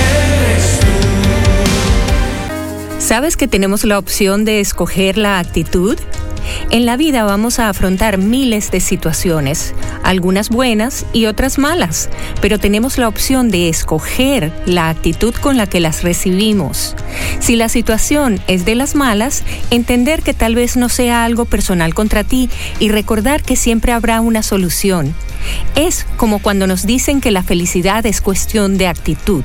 ¿Sabes que tenemos la opción de escoger la actitud? En la vida vamos a afrontar miles de situaciones, algunas buenas y otras malas, pero tenemos la opción de escoger la actitud con la que las recibimos. Si la situación es de las malas, entender que tal vez no sea algo personal contra ti y recordar que siempre habrá una solución. Es como cuando nos dicen que la felicidad es cuestión de actitud.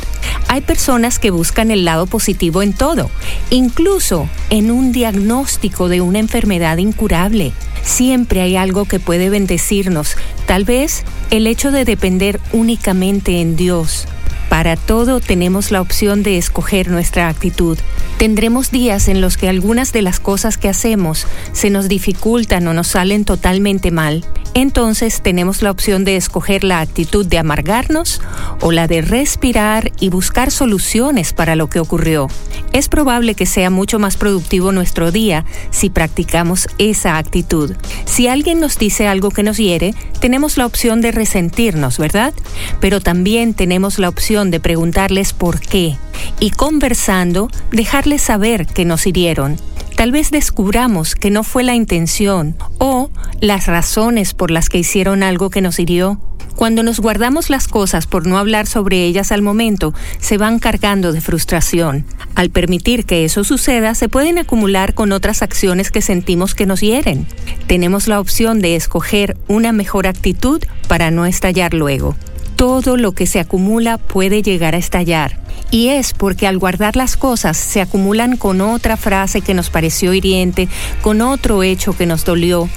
Hay personas que buscan el lado positivo en todo, incluso en un diagnóstico de una enfermedad incurable. Siempre hay algo que puede bendecirnos, tal vez el hecho de depender únicamente en Dios. Para todo tenemos la opción de escoger nuestra actitud. Tendremos días en los que algunas de las cosas que hacemos se nos dificultan o nos salen totalmente mal. Entonces tenemos la opción de escoger la actitud de amargarnos o la de respirar y buscar soluciones para lo que ocurrió. Es probable que sea mucho más productivo nuestro día si practicamos esa actitud. Si alguien nos dice algo que nos hiere, tenemos la opción de resentirnos, ¿verdad? Pero también tenemos la opción de preguntarles por qué y conversando dejarles saber que nos hirieron. Tal vez descubramos que no fue la intención o las razones por las que hicieron algo que nos hirió. Cuando nos guardamos las cosas por no hablar sobre ellas al momento, se van cargando de frustración. Al permitir que eso suceda, se pueden acumular con otras acciones que sentimos que nos hieren. Tenemos la opción de escoger una mejor actitud para no estallar luego. Todo lo que se acumula puede llegar a estallar. Y es porque al guardar las cosas se acumulan con otra frase que nos pareció hiriente, con otro hecho que nos dolió.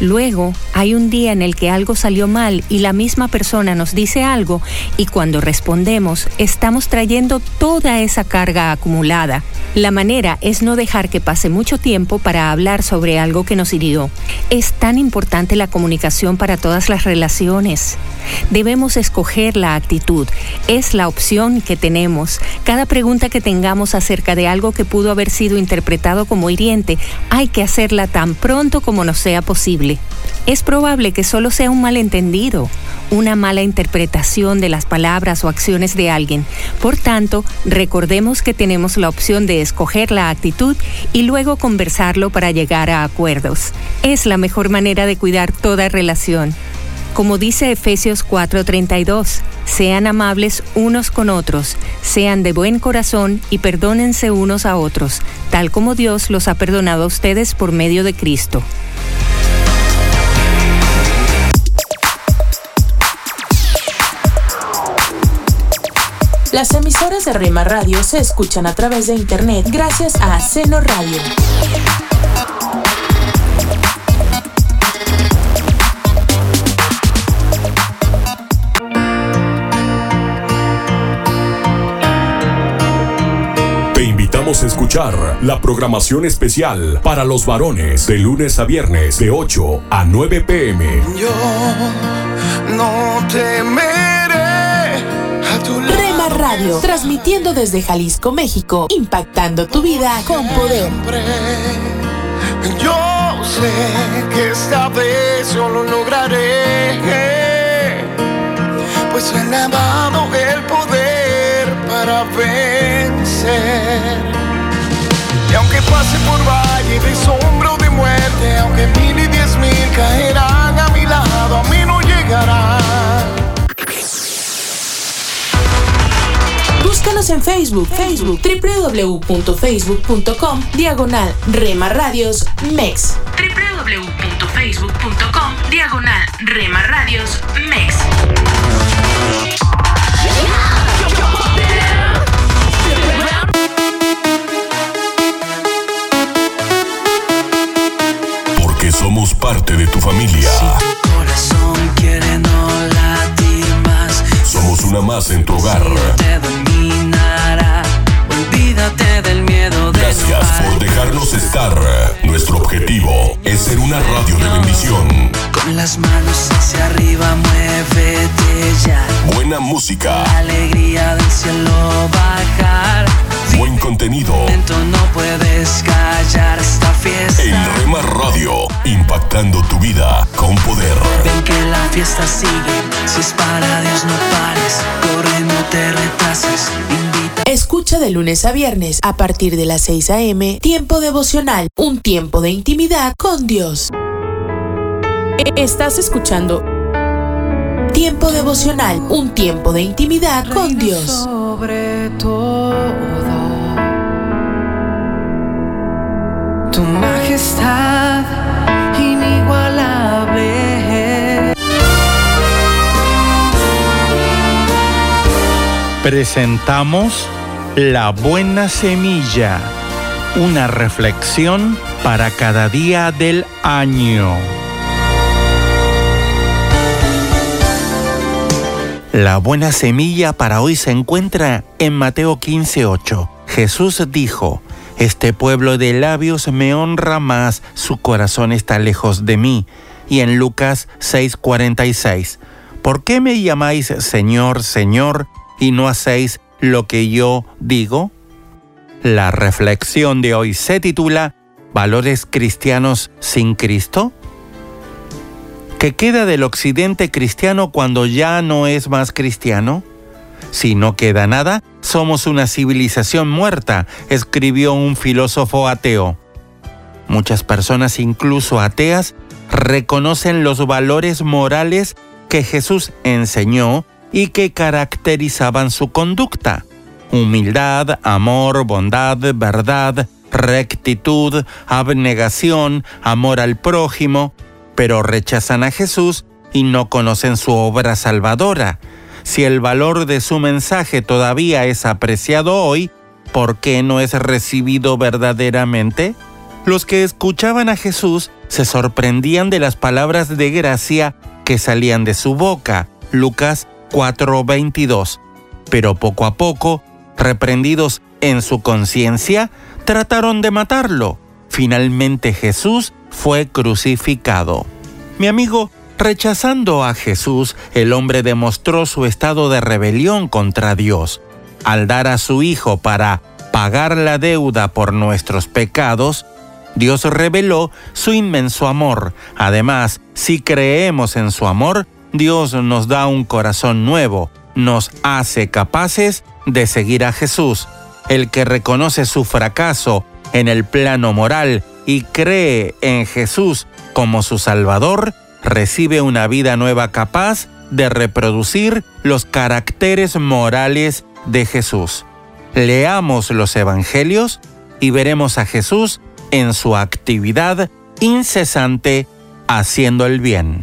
Luego hay un día en el que algo salió mal y la misma persona nos dice algo y cuando respondemos estamos trayendo toda esa carga acumulada. La manera es no dejar que pase mucho tiempo para hablar sobre algo que nos hirió. Es tan importante la comunicación para todas las relaciones. Debemos escoger la actitud. Es la opción que tenemos. Cada pregunta que tengamos acerca de algo que pudo haber sido interpretado como hiriente, hay que hacerla tan pronto como nos sea posible. Es probable que solo sea un malentendido, una mala interpretación de las palabras o acciones de alguien. Por tanto, recordemos que tenemos la opción de escoger la actitud y luego conversarlo para llegar a acuerdos. Es la mejor manera de cuidar toda relación. Como dice Efesios 4:32, sean amables unos con otros, sean de buen corazón y perdónense unos a otros, tal como Dios los ha perdonado a ustedes por medio de Cristo. Las emisoras de Rema Radio se escuchan a través de internet gracias a Seno Radio. Escuchar la programación especial para los varones de lunes a viernes de 8 a 9 pm. Yo no temeré a tu lado. Rema Radio, transmitiendo desde Jalisco, México, impactando tu vida con poder. Yo sé que esta vez yo lo lograré. Pues he dado el poder para vencer pase por valle de sombra o de muerte, aunque mil y diez mil caerán a mi lado, a mí no llegará. Búscanos en Facebook, Facebook, www.facebook.com, diagonal, remaradios MEX. www.facebook.com, diagonal, Rema Radios, MEX. Parte de tu familia. Corazón quiere no latir más. Somos una más en tu hogar. Te dominará. Gracias por dejarnos estar. Nuestro objetivo es ser una radio de bendición. Con las manos hacia arriba, muévete ya. Buena música, La alegría del cielo bajar. buen contenido. No puedes callar esta fiesta. En Rema Radio, impactando tu vida con poder. Ven que la fiesta sigue. Si es para Dios, no pares. Corre, no te retrases. Escucha de lunes a viernes a partir de las 6 a.m. Tiempo devocional, un tiempo de intimidad con Dios. Estás escuchando Tiempo devocional, un tiempo de intimidad con Dios. Sobre todo, tu majestad inigualable. Presentamos La Buena Semilla, una reflexión para cada día del año. La buena semilla para hoy se encuentra en Mateo 15:8. Jesús dijo, Este pueblo de labios me honra más, su corazón está lejos de mí. Y en Lucas 6:46, ¿por qué me llamáis Señor, Señor, y no hacéis lo que yo digo? La reflexión de hoy se titula ¿Valores cristianos sin Cristo? ¿Qué queda del occidente cristiano cuando ya no es más cristiano? Si no queda nada, somos una civilización muerta, escribió un filósofo ateo. Muchas personas, incluso ateas, reconocen los valores morales que Jesús enseñó y que caracterizaban su conducta. Humildad, amor, bondad, verdad, rectitud, abnegación, amor al prójimo, pero rechazan a Jesús y no conocen su obra salvadora. Si el valor de su mensaje todavía es apreciado hoy, ¿por qué no es recibido verdaderamente? Los que escuchaban a Jesús se sorprendían de las palabras de gracia que salían de su boca. Lucas 4:22. Pero poco a poco, reprendidos en su conciencia, trataron de matarlo. Finalmente Jesús fue crucificado. Mi amigo, rechazando a Jesús, el hombre demostró su estado de rebelión contra Dios. Al dar a su Hijo para pagar la deuda por nuestros pecados, Dios reveló su inmenso amor. Además, si creemos en su amor, Dios nos da un corazón nuevo, nos hace capaces de seguir a Jesús. El que reconoce su fracaso en el plano moral y cree en Jesús como su Salvador, recibe una vida nueva capaz de reproducir los caracteres morales de Jesús. Leamos los Evangelios y veremos a Jesús en su actividad incesante haciendo el bien.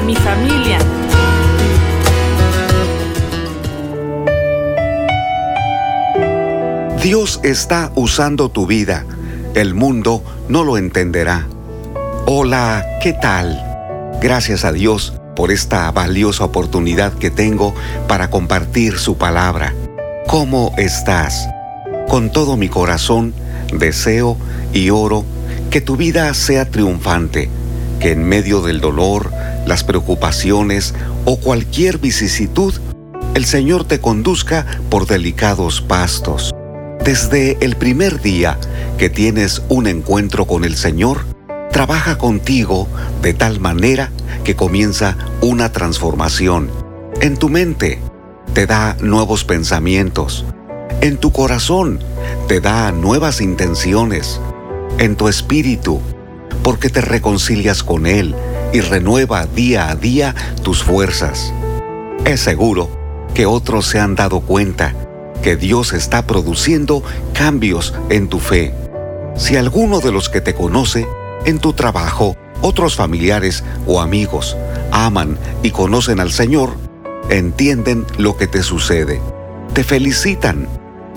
mi familia. Dios está usando tu vida. El mundo no lo entenderá. Hola, ¿qué tal? Gracias a Dios por esta valiosa oportunidad que tengo para compartir su palabra. ¿Cómo estás? Con todo mi corazón deseo y oro que tu vida sea triunfante, que en medio del dolor, las preocupaciones o cualquier vicisitud, el Señor te conduzca por delicados pastos. Desde el primer día que tienes un encuentro con el Señor, trabaja contigo de tal manera que comienza una transformación. En tu mente te da nuevos pensamientos. En tu corazón te da nuevas intenciones. En tu espíritu, porque te reconcilias con Él y renueva día a día tus fuerzas. Es seguro que otros se han dado cuenta que Dios está produciendo cambios en tu fe. Si alguno de los que te conoce, en tu trabajo, otros familiares o amigos aman y conocen al Señor, entienden lo que te sucede. Te felicitan,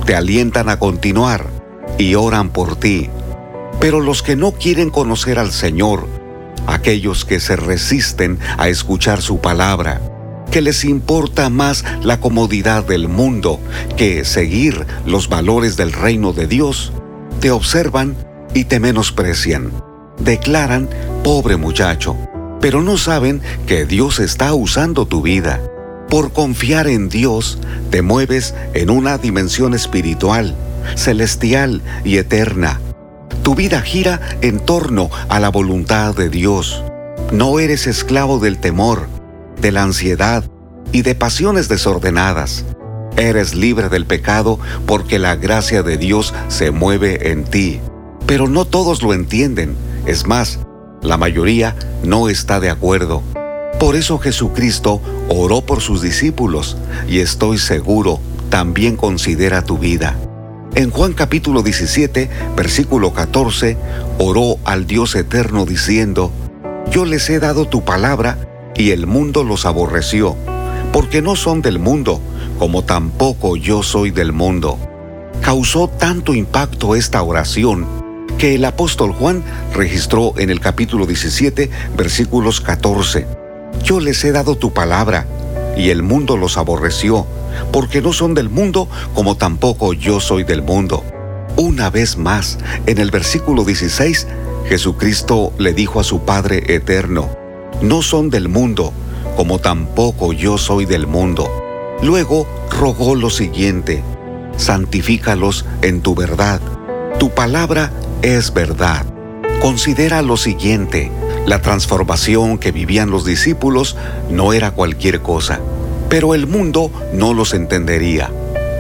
te alientan a continuar y oran por ti. Pero los que no quieren conocer al Señor, aquellos que se resisten a escuchar su palabra, que les importa más la comodidad del mundo que seguir los valores del reino de Dios, te observan y te menosprecian. Declaran, pobre muchacho, pero no saben que Dios está usando tu vida. Por confiar en Dios, te mueves en una dimensión espiritual, celestial y eterna. Tu vida gira en torno a la voluntad de Dios. No eres esclavo del temor, de la ansiedad y de pasiones desordenadas. Eres libre del pecado porque la gracia de Dios se mueve en ti. Pero no todos lo entienden. Es más, la mayoría no está de acuerdo. Por eso Jesucristo oró por sus discípulos y estoy seguro también considera tu vida. En Juan capítulo 17, versículo 14, oró al Dios eterno diciendo, Yo les he dado tu palabra y el mundo los aborreció, porque no son del mundo, como tampoco yo soy del mundo. Causó tanto impacto esta oración que el apóstol Juan registró en el capítulo 17, versículos 14. Yo les he dado tu palabra, y el mundo los aborreció, porque no son del mundo como tampoco yo soy del mundo. Una vez más, en el versículo 16, Jesucristo le dijo a su Padre eterno, no son del mundo, como tampoco yo soy del mundo. Luego rogó lo siguiente, santifícalos en tu verdad. Tu palabra es verdad. Considera lo siguiente, la transformación que vivían los discípulos no era cualquier cosa, pero el mundo no los entendería.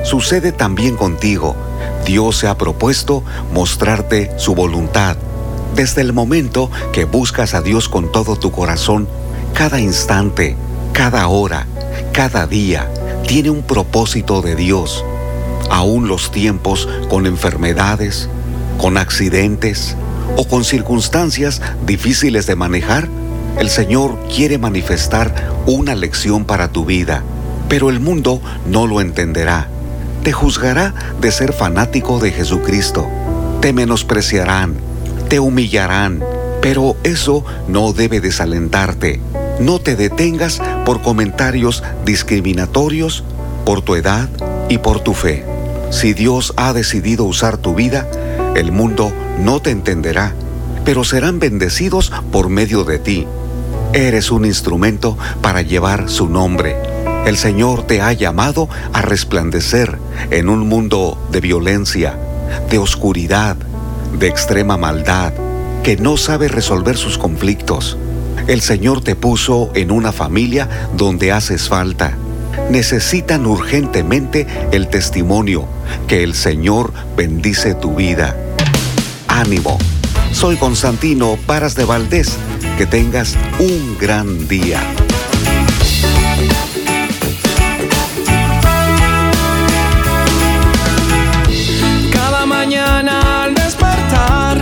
Sucede también contigo. Dios se ha propuesto mostrarte su voluntad. Desde el momento que buscas a Dios con todo tu corazón, cada instante, cada hora, cada día, tiene un propósito de Dios. Aún los tiempos con enfermedades, con accidentes o con circunstancias difíciles de manejar, el Señor quiere manifestar una lección para tu vida, pero el mundo no lo entenderá. Te juzgará de ser fanático de Jesucristo. Te menospreciarán, te humillarán, pero eso no debe desalentarte. No te detengas por comentarios discriminatorios por tu edad y por tu fe. Si Dios ha decidido usar tu vida, el mundo no te entenderá, pero serán bendecidos por medio de ti. Eres un instrumento para llevar su nombre. El Señor te ha llamado a resplandecer en un mundo de violencia, de oscuridad, de extrema maldad, que no sabe resolver sus conflictos. El Señor te puso en una familia donde haces falta. Necesitan urgentemente el testimonio que el Señor bendice tu vida ánimo. Soy Constantino Paras de Valdés. Que tengas un gran día. Cada mañana al despertar.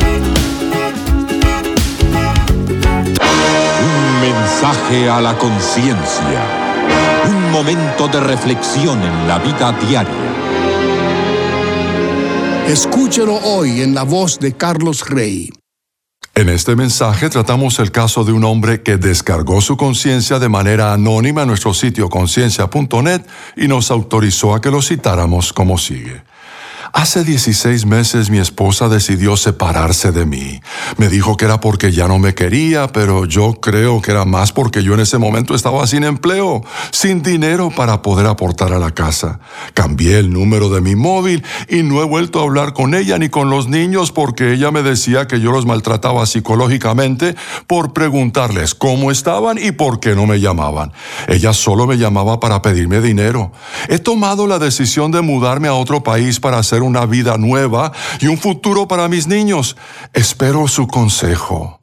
Un mensaje a la conciencia. Momento de reflexión en la vida diaria Escúchelo hoy en la voz de Carlos Rey. En este mensaje tratamos el caso de un hombre que descargó su conciencia de manera anónima en nuestro sitio conciencia.net y nos autorizó a que lo citáramos como sigue. Hace 16 meses mi esposa decidió separarse de mí. Me dijo que era porque ya no me quería, pero yo creo que era más porque yo en ese momento estaba sin empleo, sin dinero para poder aportar a la casa. Cambié el número de mi móvil y no he vuelto a hablar con ella ni con los niños porque ella me decía que yo los maltrataba psicológicamente por preguntarles cómo estaban y por qué no me llamaban. Ella solo me llamaba para pedirme dinero. He tomado la decisión de mudarme a otro país para hacer una vida nueva y un futuro para mis niños. Espero su consejo.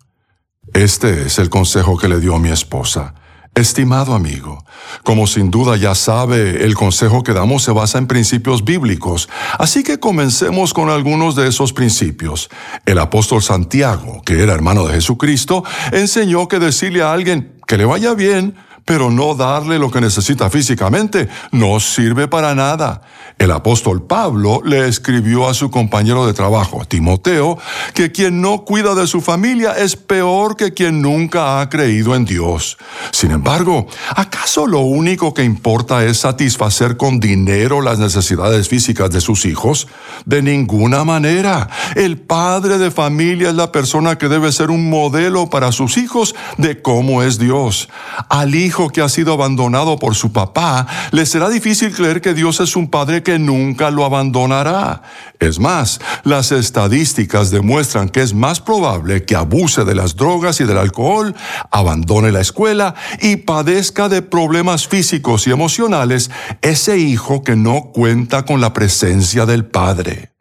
Este es el consejo que le dio mi esposa. Estimado amigo, como sin duda ya sabe, el consejo que damos se basa en principios bíblicos, así que comencemos con algunos de esos principios. El apóstol Santiago, que era hermano de Jesucristo, enseñó que decirle a alguien que le vaya bien pero no darle lo que necesita físicamente no sirve para nada. El apóstol Pablo le escribió a su compañero de trabajo, Timoteo, que quien no cuida de su familia es peor que quien nunca ha creído en Dios. Sin embargo, ¿acaso lo único que importa es satisfacer con dinero las necesidades físicas de sus hijos? De ninguna manera. El padre de familia es la persona que debe ser un modelo para sus hijos de cómo es Dios. Al hijo que ha sido abandonado por su papá, le será difícil creer que Dios es un padre que nunca lo abandonará. Es más, las estadísticas demuestran que es más probable que abuse de las drogas y del alcohol, abandone la escuela y padezca de problemas físicos y emocionales ese hijo que no cuenta con la presencia del padre.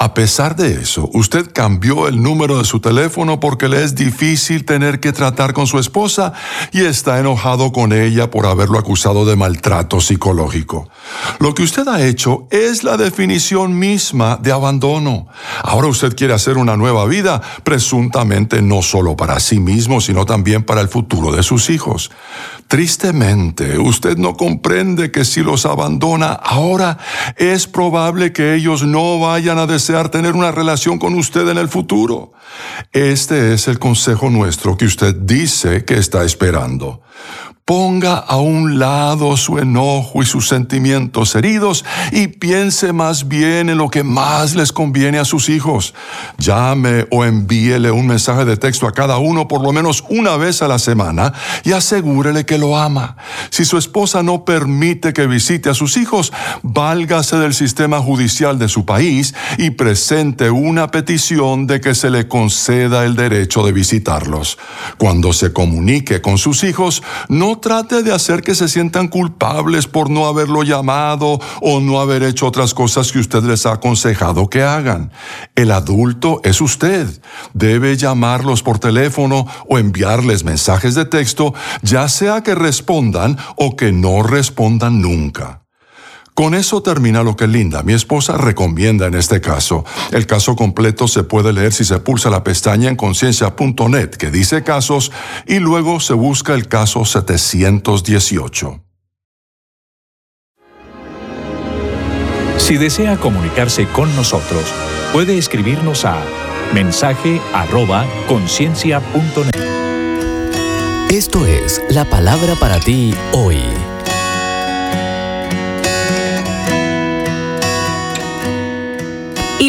A pesar de eso, usted cambió el número de su teléfono porque le es difícil tener que tratar con su esposa y está enojado con ella por haberlo acusado de maltrato psicológico. Lo que usted ha hecho es la definición misma de abandono. Ahora usted quiere hacer una nueva vida, presuntamente no solo para sí mismo, sino también para el futuro de sus hijos. Tristemente, usted no comprende que si los abandona ahora, es probable que ellos no vayan a tener una relación con usted en el futuro. Este es el consejo nuestro que usted dice que está esperando. Ponga a un lado su enojo y sus sentimientos heridos y piense más bien en lo que más les conviene a sus hijos. Llame o envíele un mensaje de texto a cada uno por lo menos una vez a la semana y asegúrele que lo ama. Si su esposa no permite que visite a sus hijos, válgase del sistema judicial de su país y presente una petición de que se le conceda el derecho de visitarlos. Cuando se comunique con sus hijos, no trate de hacer que se sientan culpables por no haberlo llamado o no haber hecho otras cosas que usted les ha aconsejado que hagan. El adulto es usted. Debe llamarlos por teléfono o enviarles mensajes de texto, ya sea que respondan o que no respondan nunca. Con eso termina lo que Linda, mi esposa, recomienda en este caso. El caso completo se puede leer si se pulsa la pestaña en conciencia.net que dice casos y luego se busca el caso 718. Si desea comunicarse con nosotros, puede escribirnos a mensaje Esto es la palabra para ti hoy.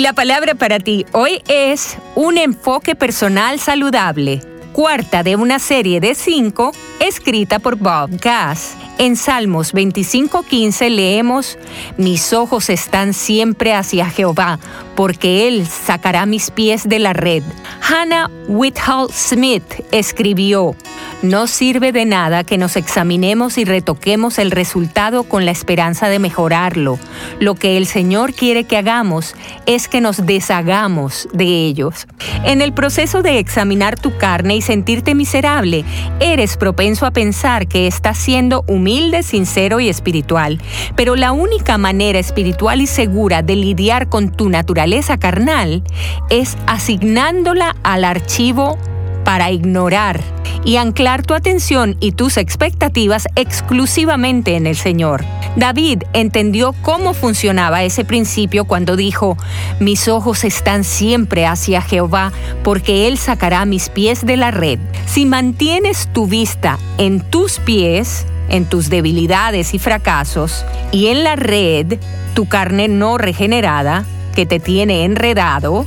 La palabra para ti hoy es un enfoque personal saludable, cuarta de una serie de cinco escrita por Bob Gass. En Salmos 25:15 leemos, Mis ojos están siempre hacia Jehová, porque Él sacará mis pies de la red. Hannah Whitehall Smith escribió, no sirve de nada que nos examinemos y retoquemos el resultado con la esperanza de mejorarlo. Lo que el Señor quiere que hagamos es que nos deshagamos de ellos. En el proceso de examinar tu carne y sentirte miserable, eres propenso a pensar que estás siendo humilde, sincero y espiritual. Pero la única manera espiritual y segura de lidiar con tu naturaleza carnal es asignándola al archivo para ignorar y anclar tu atención y tus expectativas exclusivamente en el Señor. David entendió cómo funcionaba ese principio cuando dijo, mis ojos están siempre hacia Jehová, porque Él sacará mis pies de la red. Si mantienes tu vista en tus pies, en tus debilidades y fracasos, y en la red, tu carne no regenerada, que te tiene enredado,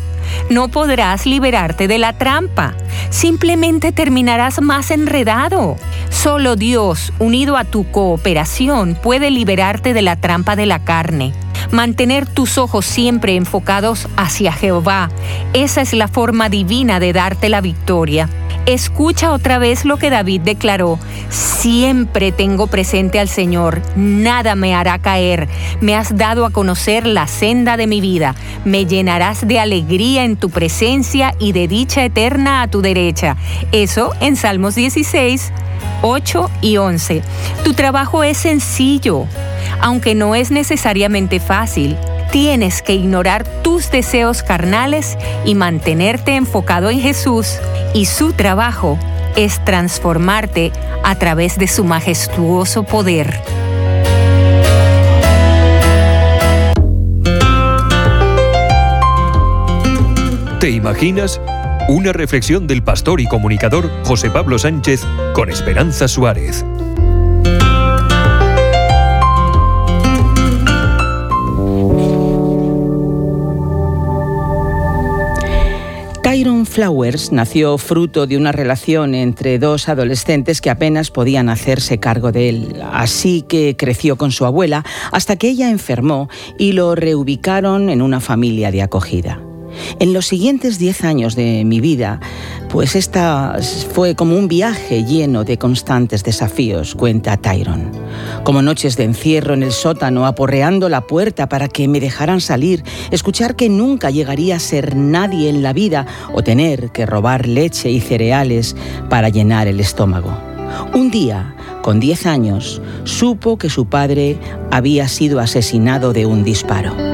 no podrás liberarte de la trampa. Simplemente terminarás más enredado. Solo Dios, unido a tu cooperación, puede liberarte de la trampa de la carne. Mantener tus ojos siempre enfocados hacia Jehová. Esa es la forma divina de darte la victoria. Escucha otra vez lo que David declaró. Siempre tengo presente al Señor, nada me hará caer. Me has dado a conocer la senda de mi vida. Me llenarás de alegría en tu presencia y de dicha eterna a tu derecha. Eso en Salmos 16, 8 y 11. Tu trabajo es sencillo, aunque no es necesariamente fácil tienes que ignorar tus deseos carnales y mantenerte enfocado en Jesús y su trabajo es transformarte a través de su majestuoso poder. ¿Te imaginas? Una reflexión del pastor y comunicador José Pablo Sánchez con Esperanza Suárez. Flowers nació fruto de una relación entre dos adolescentes que apenas podían hacerse cargo de él. Así que creció con su abuela hasta que ella enfermó y lo reubicaron en una familia de acogida. En los siguientes 10 años de mi vida, pues esta fue como un viaje lleno de constantes desafíos, cuenta Tyron. Como noches de encierro en el sótano, aporreando la puerta para que me dejaran salir, escuchar que nunca llegaría a ser nadie en la vida o tener que robar leche y cereales para llenar el estómago. Un día, con 10 años, supo que su padre había sido asesinado de un disparo.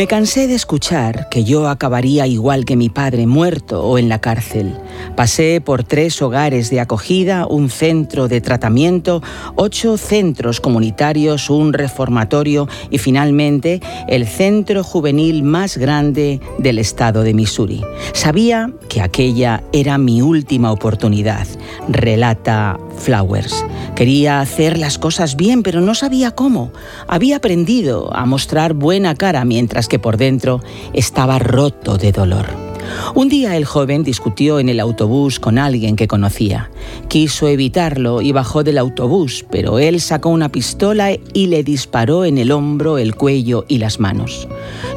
Me cansé de escuchar que yo acabaría igual que mi padre muerto o en la cárcel. Pasé por tres hogares de acogida, un centro de tratamiento, ocho centros comunitarios, un reformatorio y finalmente el centro juvenil más grande del estado de Missouri. Sabía que aquella era mi última oportunidad, relata Flowers. Quería hacer las cosas bien, pero no sabía cómo. Había aprendido a mostrar buena cara mientras que por dentro estaba roto de dolor. Un día el joven discutió en el autobús con alguien que conocía. Quiso evitarlo y bajó del autobús, pero él sacó una pistola y le disparó en el hombro, el cuello y las manos.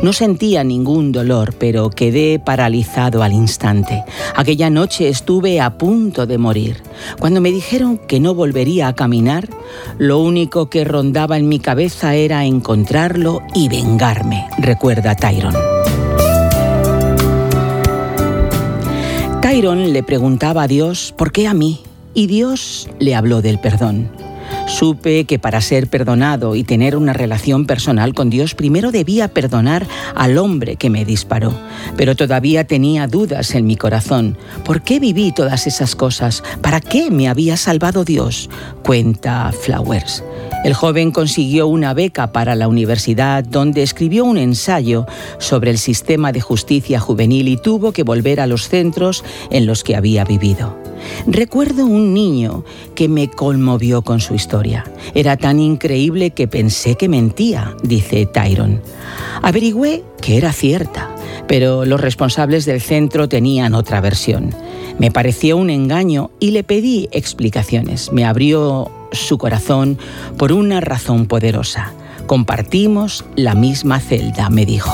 No sentía ningún dolor, pero quedé paralizado al instante. Aquella noche estuve a punto de morir. Cuando me dijeron que no volvería a caminar, lo único que rondaba en mi cabeza era encontrarlo y vengarme, recuerda Tyron. Tyron le preguntaba a Dios, ¿por qué a mí? Y Dios le habló del perdón. Supe que para ser perdonado y tener una relación personal con Dios, primero debía perdonar al hombre que me disparó. Pero todavía tenía dudas en mi corazón. ¿Por qué viví todas esas cosas? ¿Para qué me había salvado Dios? Cuenta Flowers. El joven consiguió una beca para la universidad donde escribió un ensayo sobre el sistema de justicia juvenil y tuvo que volver a los centros en los que había vivido. Recuerdo un niño que me conmovió con su Era tan increíble que pensé que mentía, dice Tyron. Averigüé que era cierta, pero los responsables del centro tenían otra versión. Me pareció un engaño y le pedí explicaciones. Me abrió su corazón por una razón poderosa. Compartimos la misma celda, me dijo.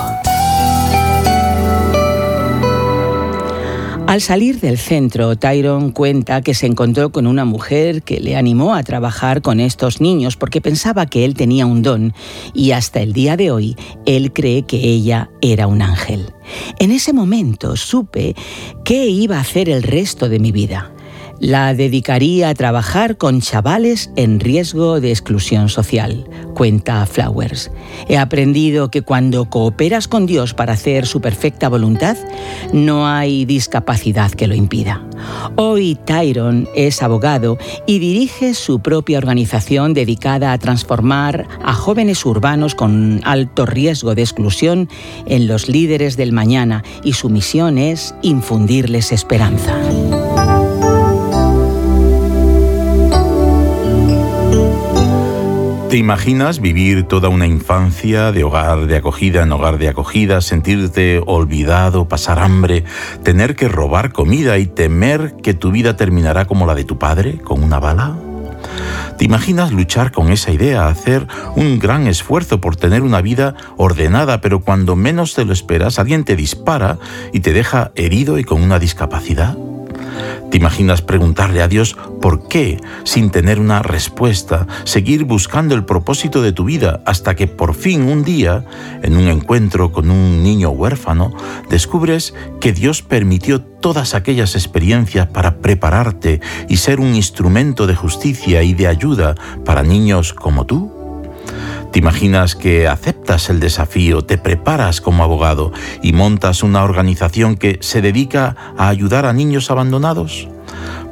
Al salir del centro, Tyron cuenta que se encontró con una mujer que le animó a trabajar con estos niños porque pensaba que él tenía un don y hasta el día de hoy él cree que ella era un ángel. En ese momento supe qué iba a hacer el resto de mi vida. La dedicaría a trabajar con chavales en riesgo de exclusión social, cuenta Flowers. He aprendido que cuando cooperas con Dios para hacer su perfecta voluntad, no hay discapacidad que lo impida. Hoy Tyron es abogado y dirige su propia organización dedicada a transformar a jóvenes urbanos con alto riesgo de exclusión en los líderes del mañana y su misión es infundirles esperanza. ¿Te imaginas vivir toda una infancia de hogar de acogida en hogar de acogida, sentirte olvidado, pasar hambre, tener que robar comida y temer que tu vida terminará como la de tu padre, con una bala? ¿Te imaginas luchar con esa idea, hacer un gran esfuerzo por tener una vida ordenada, pero cuando menos te lo esperas alguien te dispara y te deja herido y con una discapacidad? ¿Te imaginas preguntarle a Dios por qué sin tener una respuesta, seguir buscando el propósito de tu vida hasta que por fin un día, en un encuentro con un niño huérfano, descubres que Dios permitió todas aquellas experiencias para prepararte y ser un instrumento de justicia y de ayuda para niños como tú? ¿Te imaginas que aceptas el desafío, te preparas como abogado y montas una organización que se dedica a ayudar a niños abandonados?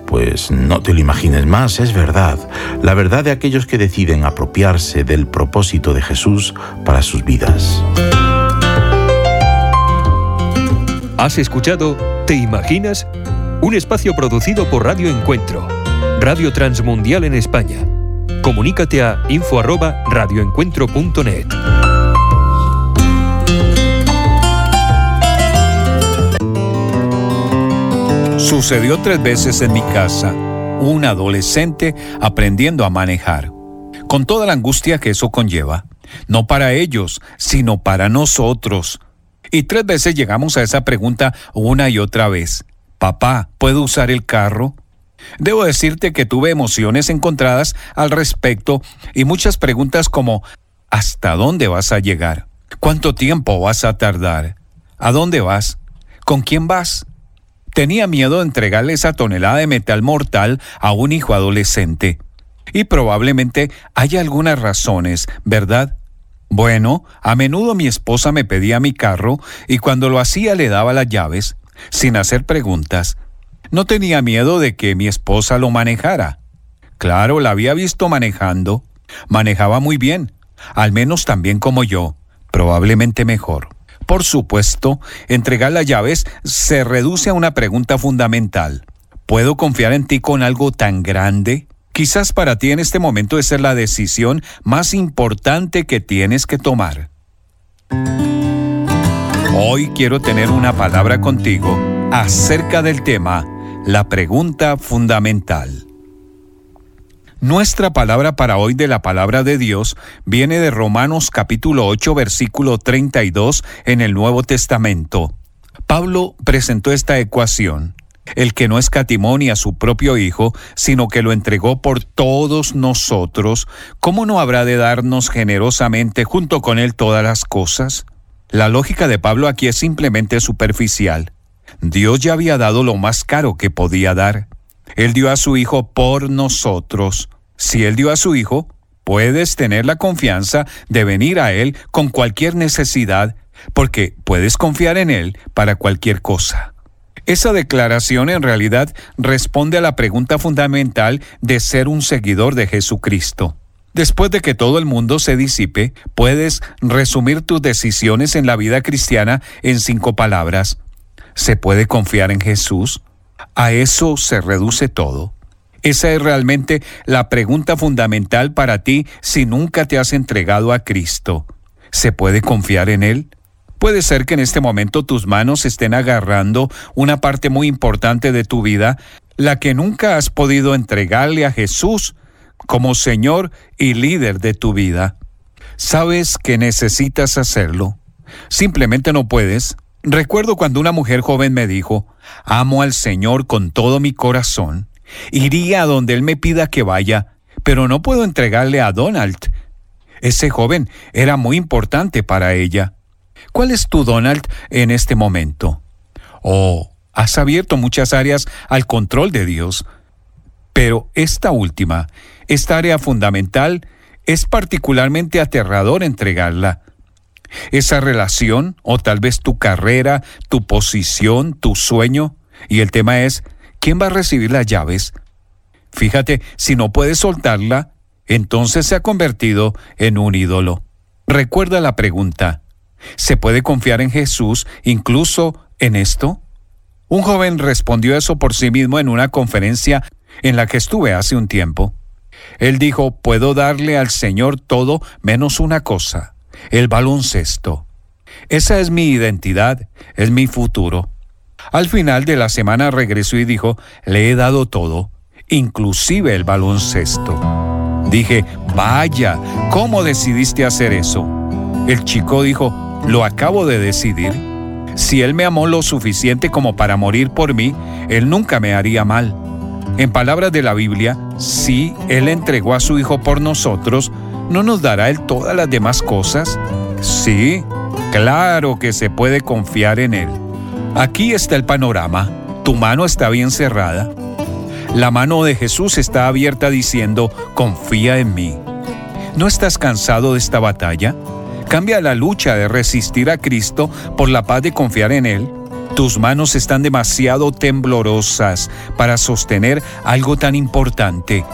Pues no te lo imagines más, es verdad, la verdad de aquellos que deciden apropiarse del propósito de Jesús para sus vidas. ¿Has escuchado ¿Te imaginas? Un espacio producido por Radio Encuentro, Radio Transmundial en España Comunícate a info@radioencuentro.net. Sucedió tres veces en mi casa, un adolescente aprendiendo a manejar, con toda la angustia que eso conlleva, no para ellos, sino para nosotros. Y tres veces llegamos a esa pregunta una y otra vez. Papá, ¿puedo usar el carro? Debo decirte que tuve emociones encontradas al respecto y muchas preguntas como ¿hasta dónde vas a llegar? ¿Cuánto tiempo vas a tardar? ¿A dónde vas? ¿Con quién vas? Tenía miedo de entregarle esa tonelada de metal mortal a un hijo adolescente. Y probablemente haya algunas razones, ¿verdad? Bueno, a menudo mi esposa me pedía mi carro y cuando lo hacía le daba las llaves, sin hacer preguntas, no tenía miedo de que mi esposa lo manejara. Claro, la había visto manejando. Manejaba muy bien, al menos tan bien como yo, probablemente mejor. Por supuesto, entregar las llaves se reduce a una pregunta fundamental. ¿Puedo confiar en ti con algo tan grande? Quizás para ti en este momento esa es la decisión más importante que tienes que tomar. Hoy quiero tener una palabra contigo acerca del tema la pregunta fundamental. Nuestra palabra para hoy de la palabra de Dios viene de Romanos capítulo 8 versículo 32 en el Nuevo Testamento. Pablo presentó esta ecuación. El que no escatimó ni a su propio Hijo, sino que lo entregó por todos nosotros, ¿cómo no habrá de darnos generosamente junto con Él todas las cosas? La lógica de Pablo aquí es simplemente superficial. Dios ya había dado lo más caro que podía dar. Él dio a su Hijo por nosotros. Si Él dio a su Hijo, puedes tener la confianza de venir a Él con cualquier necesidad, porque puedes confiar en Él para cualquier cosa. Esa declaración en realidad responde a la pregunta fundamental de ser un seguidor de Jesucristo. Después de que todo el mundo se disipe, puedes resumir tus decisiones en la vida cristiana en cinco palabras. ¿Se puede confiar en Jesús? A eso se reduce todo. Esa es realmente la pregunta fundamental para ti si nunca te has entregado a Cristo. ¿Se puede confiar en Él? Puede ser que en este momento tus manos estén agarrando una parte muy importante de tu vida, la que nunca has podido entregarle a Jesús como Señor y líder de tu vida. Sabes que necesitas hacerlo. Simplemente no puedes Recuerdo cuando una mujer joven me dijo, amo al Señor con todo mi corazón, iría a donde Él me pida que vaya, pero no puedo entregarle a Donald. Ese joven era muy importante para ella. ¿Cuál es tu Donald en este momento? Oh, has abierto muchas áreas al control de Dios. Pero esta última, esta área fundamental, es particularmente aterrador entregarla. Esa relación, o tal vez tu carrera, tu posición, tu sueño, y el tema es, ¿quién va a recibir las llaves? Fíjate, si no puedes soltarla, entonces se ha convertido en un ídolo. Recuerda la pregunta, ¿se puede confiar en Jesús incluso en esto? Un joven respondió eso por sí mismo en una conferencia en la que estuve hace un tiempo. Él dijo, puedo darle al Señor todo menos una cosa, el baloncesto. Esa es mi identidad, es mi futuro. Al final de la semana regresó y dijo, le he dado todo, inclusive el baloncesto. Dije, vaya, ¿cómo decidiste hacer eso? El chico dijo, lo acabo de decidir. Si él me amó lo suficiente como para morir por mí, él nunca me haría mal. En palabras de la Biblia, si Él entregó a su Hijo por nosotros, ¿no nos dará Él todas las demás cosas? Sí, claro que se puede confiar en Él. Aquí está el panorama. Tu mano está bien cerrada. La mano de Jesús está abierta diciendo, confía en mí. ¿No estás cansado de esta batalla? Cambia la lucha de resistir a Cristo por la paz de confiar en Él. Tus manos están demasiado temblorosas para sostener algo tan importante.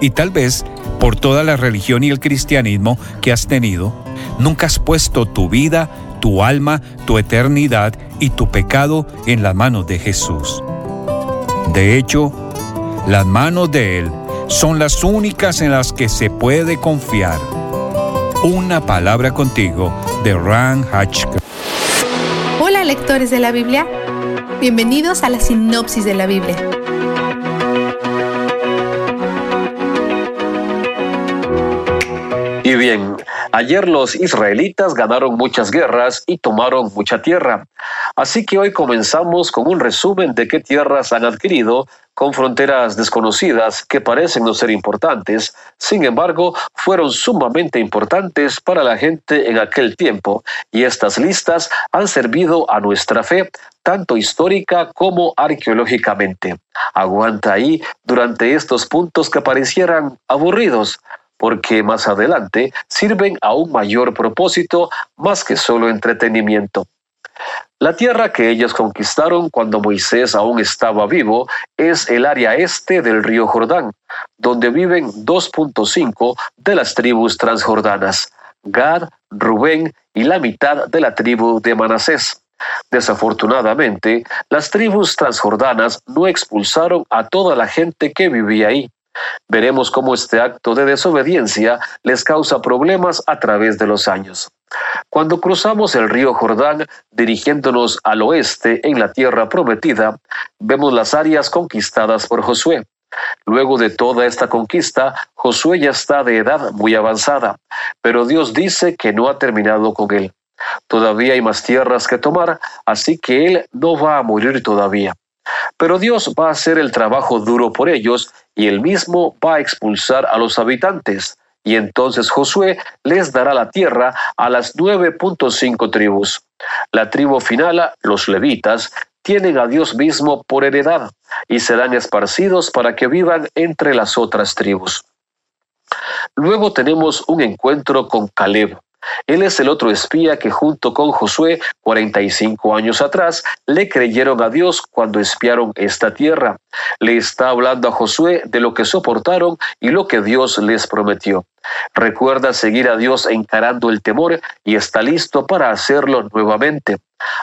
Y tal vez, por toda la religión y el cristianismo que has tenido, nunca has puesto tu vida, tu alma, tu eternidad y tu pecado en las manos de Jesús. De hecho, las manos de Él son las únicas en las que se puede confiar. Una palabra contigo de Ran Hatchker lectores de la Biblia, bienvenidos a la sinopsis de la Biblia. Y bien, ayer los israelitas ganaron muchas guerras y tomaron mucha tierra. Así que hoy comenzamos con un resumen de qué tierras han adquirido con fronteras desconocidas que parecen no ser importantes, sin embargo, fueron sumamente importantes para la gente en aquel tiempo, y estas listas han servido a nuestra fe, tanto histórica como arqueológicamente. Aguanta ahí durante estos puntos que parecieran aburridos, porque más adelante sirven a un mayor propósito más que solo entretenimiento. La tierra que ellos conquistaron cuando Moisés aún estaba vivo es el área este del río Jordán, donde viven 2.5 de las tribus transjordanas, Gad, Rubén y la mitad de la tribu de Manasés. Desafortunadamente, las tribus transjordanas no expulsaron a toda la gente que vivía ahí. Veremos cómo este acto de desobediencia les causa problemas a través de los años. Cuando cruzamos el río Jordán dirigiéndonos al oeste en la tierra prometida, vemos las áreas conquistadas por Josué. Luego de toda esta conquista, Josué ya está de edad muy avanzada, pero Dios dice que no ha terminado con él. Todavía hay más tierras que tomar, así que él no va a morir todavía. Pero Dios va a hacer el trabajo duro por ellos y él mismo va a expulsar a los habitantes. Y entonces Josué les dará la tierra a las 9.5 tribus. La tribu final, los levitas, tienen a Dios mismo por heredad y serán esparcidos para que vivan entre las otras tribus. Luego tenemos un encuentro con Caleb. Él es el otro espía que junto con Josué, 45 años atrás, le creyeron a Dios cuando espiaron esta tierra. Le está hablando a Josué de lo que soportaron y lo que Dios les prometió. Recuerda seguir a Dios encarando el temor y está listo para hacerlo nuevamente.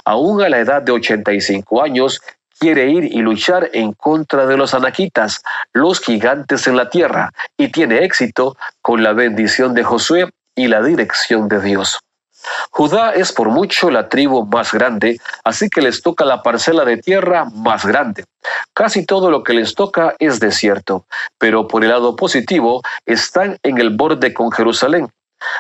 Aún a la edad de 85 años, quiere ir y luchar en contra de los anaquitas, los gigantes en la tierra, y tiene éxito con la bendición de Josué y la dirección de Dios. Judá es por mucho la tribu más grande, así que les toca la parcela de tierra más grande. Casi todo lo que les toca es desierto, pero por el lado positivo están en el borde con Jerusalén.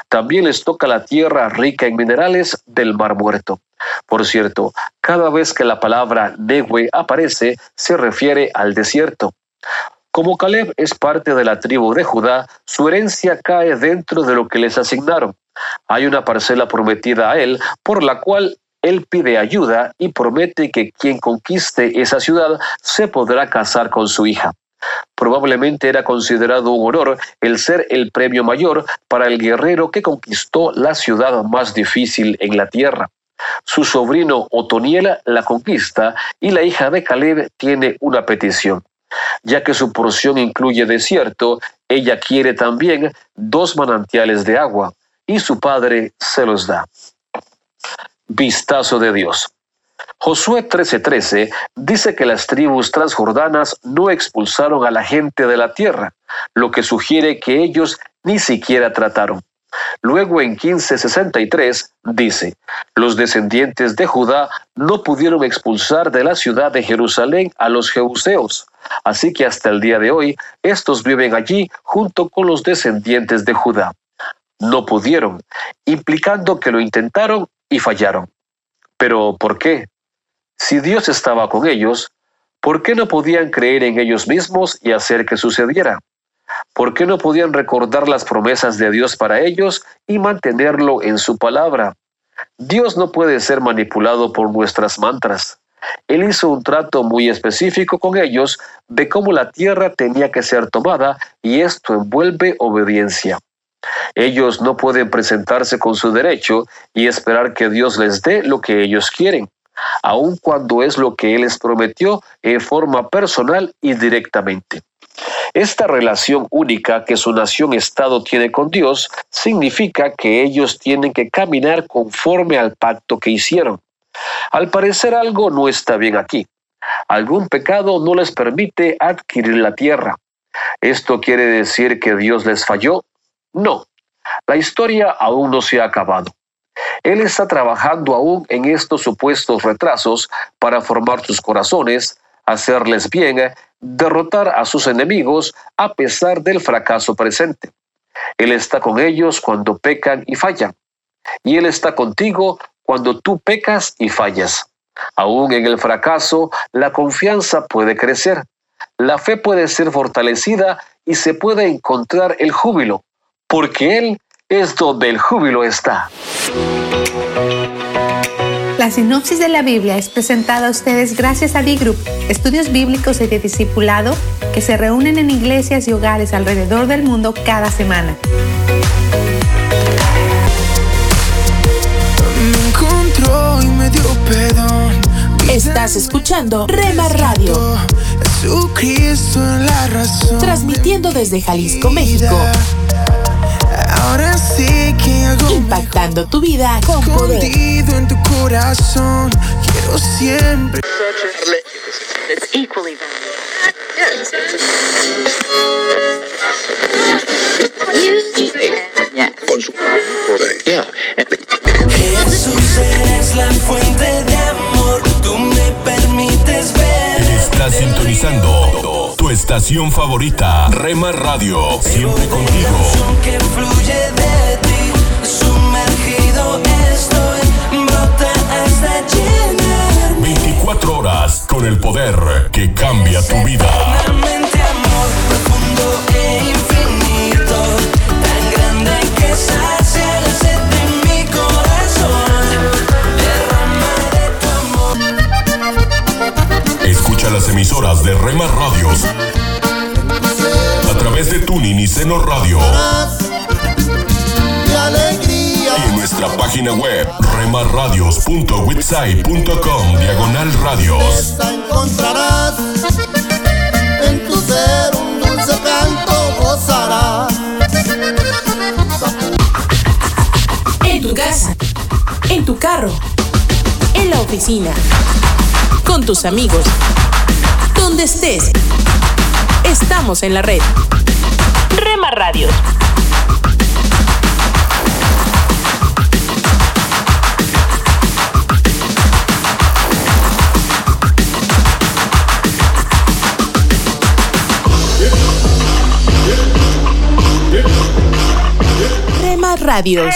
También les toca la tierra rica en minerales del Mar Muerto. Por cierto, cada vez que la palabra Newe aparece, se refiere al desierto. Como Caleb es parte de la tribu de Judá, su herencia cae dentro de lo que les asignaron. Hay una parcela prometida a él, por la cual él pide ayuda y promete que quien conquiste esa ciudad se podrá casar con su hija. Probablemente era considerado un honor el ser el premio mayor para el guerrero que conquistó la ciudad más difícil en la tierra. Su sobrino Otoniel la conquista y la hija de Caleb tiene una petición. Ya que su porción incluye desierto, ella quiere también dos manantiales de agua y su padre se los da. Vistazo de Dios. Josué 13:13 dice que las tribus transjordanas no expulsaron a la gente de la tierra, lo que sugiere que ellos ni siquiera trataron. Luego en 1563 dice, los descendientes de Judá no pudieron expulsar de la ciudad de Jerusalén a los jeuseos, así que hasta el día de hoy estos viven allí junto con los descendientes de Judá. No pudieron, implicando que lo intentaron y fallaron. Pero ¿por qué? Si Dios estaba con ellos, ¿por qué no podían creer en ellos mismos y hacer que sucediera? ¿Por qué no podían recordar las promesas de Dios para ellos y mantenerlo en su palabra? Dios no puede ser manipulado por nuestras mantras. Él hizo un trato muy específico con ellos de cómo la tierra tenía que ser tomada y esto envuelve obediencia. Ellos no pueden presentarse con su derecho y esperar que Dios les dé lo que ellos quieren, aun cuando es lo que Él les prometió en forma personal y directamente. Esta relación única que su nación-estado tiene con Dios significa que ellos tienen que caminar conforme al pacto que hicieron. Al parecer algo no está bien aquí. Algún pecado no les permite adquirir la tierra. ¿Esto quiere decir que Dios les falló? No. La historia aún no se ha acabado. Él está trabajando aún en estos supuestos retrasos para formar sus corazones, hacerles bien, derrotar a sus enemigos a pesar del fracaso presente. Él está con ellos cuando pecan y fallan. Y Él está contigo cuando tú pecas y fallas. Aún en el fracaso, la confianza puede crecer. La fe puede ser fortalecida y se puede encontrar el júbilo, porque Él es donde el júbilo está. La sinopsis de la Biblia es presentada a ustedes gracias a D-Group, estudios bíblicos y de discipulado que se reúnen en iglesias y hogares alrededor del mundo cada semana. Estás escuchando Rema Radio. Transmitiendo desde Jalisco, México. Ahora sí que hago Impactando tu vida con poder. en tu corazón. Quiero siempre. Con su Jesús eres la fuente de amor. Estás sintonizando tu estación favorita, Rema Radio. Siempre contigo. Que fluye de ti. Sumergido estoy. Brota hasta llenar. 24 horas con el poder que cambia tu vida. Eternamente amor profundo e infinito. Tan grande que sacia Escucha las emisoras de Rema Radios a través de Tuning y Seno Radio. Y en nuestra página web remarradios.witsai.com diagonal radios. encontrarás. En tu ser un dulce canto gozarás. En tu casa, en tu carro, en la oficina, con tus amigos, donde estés. Estamos en la red. Rema Radio. Rema Radios.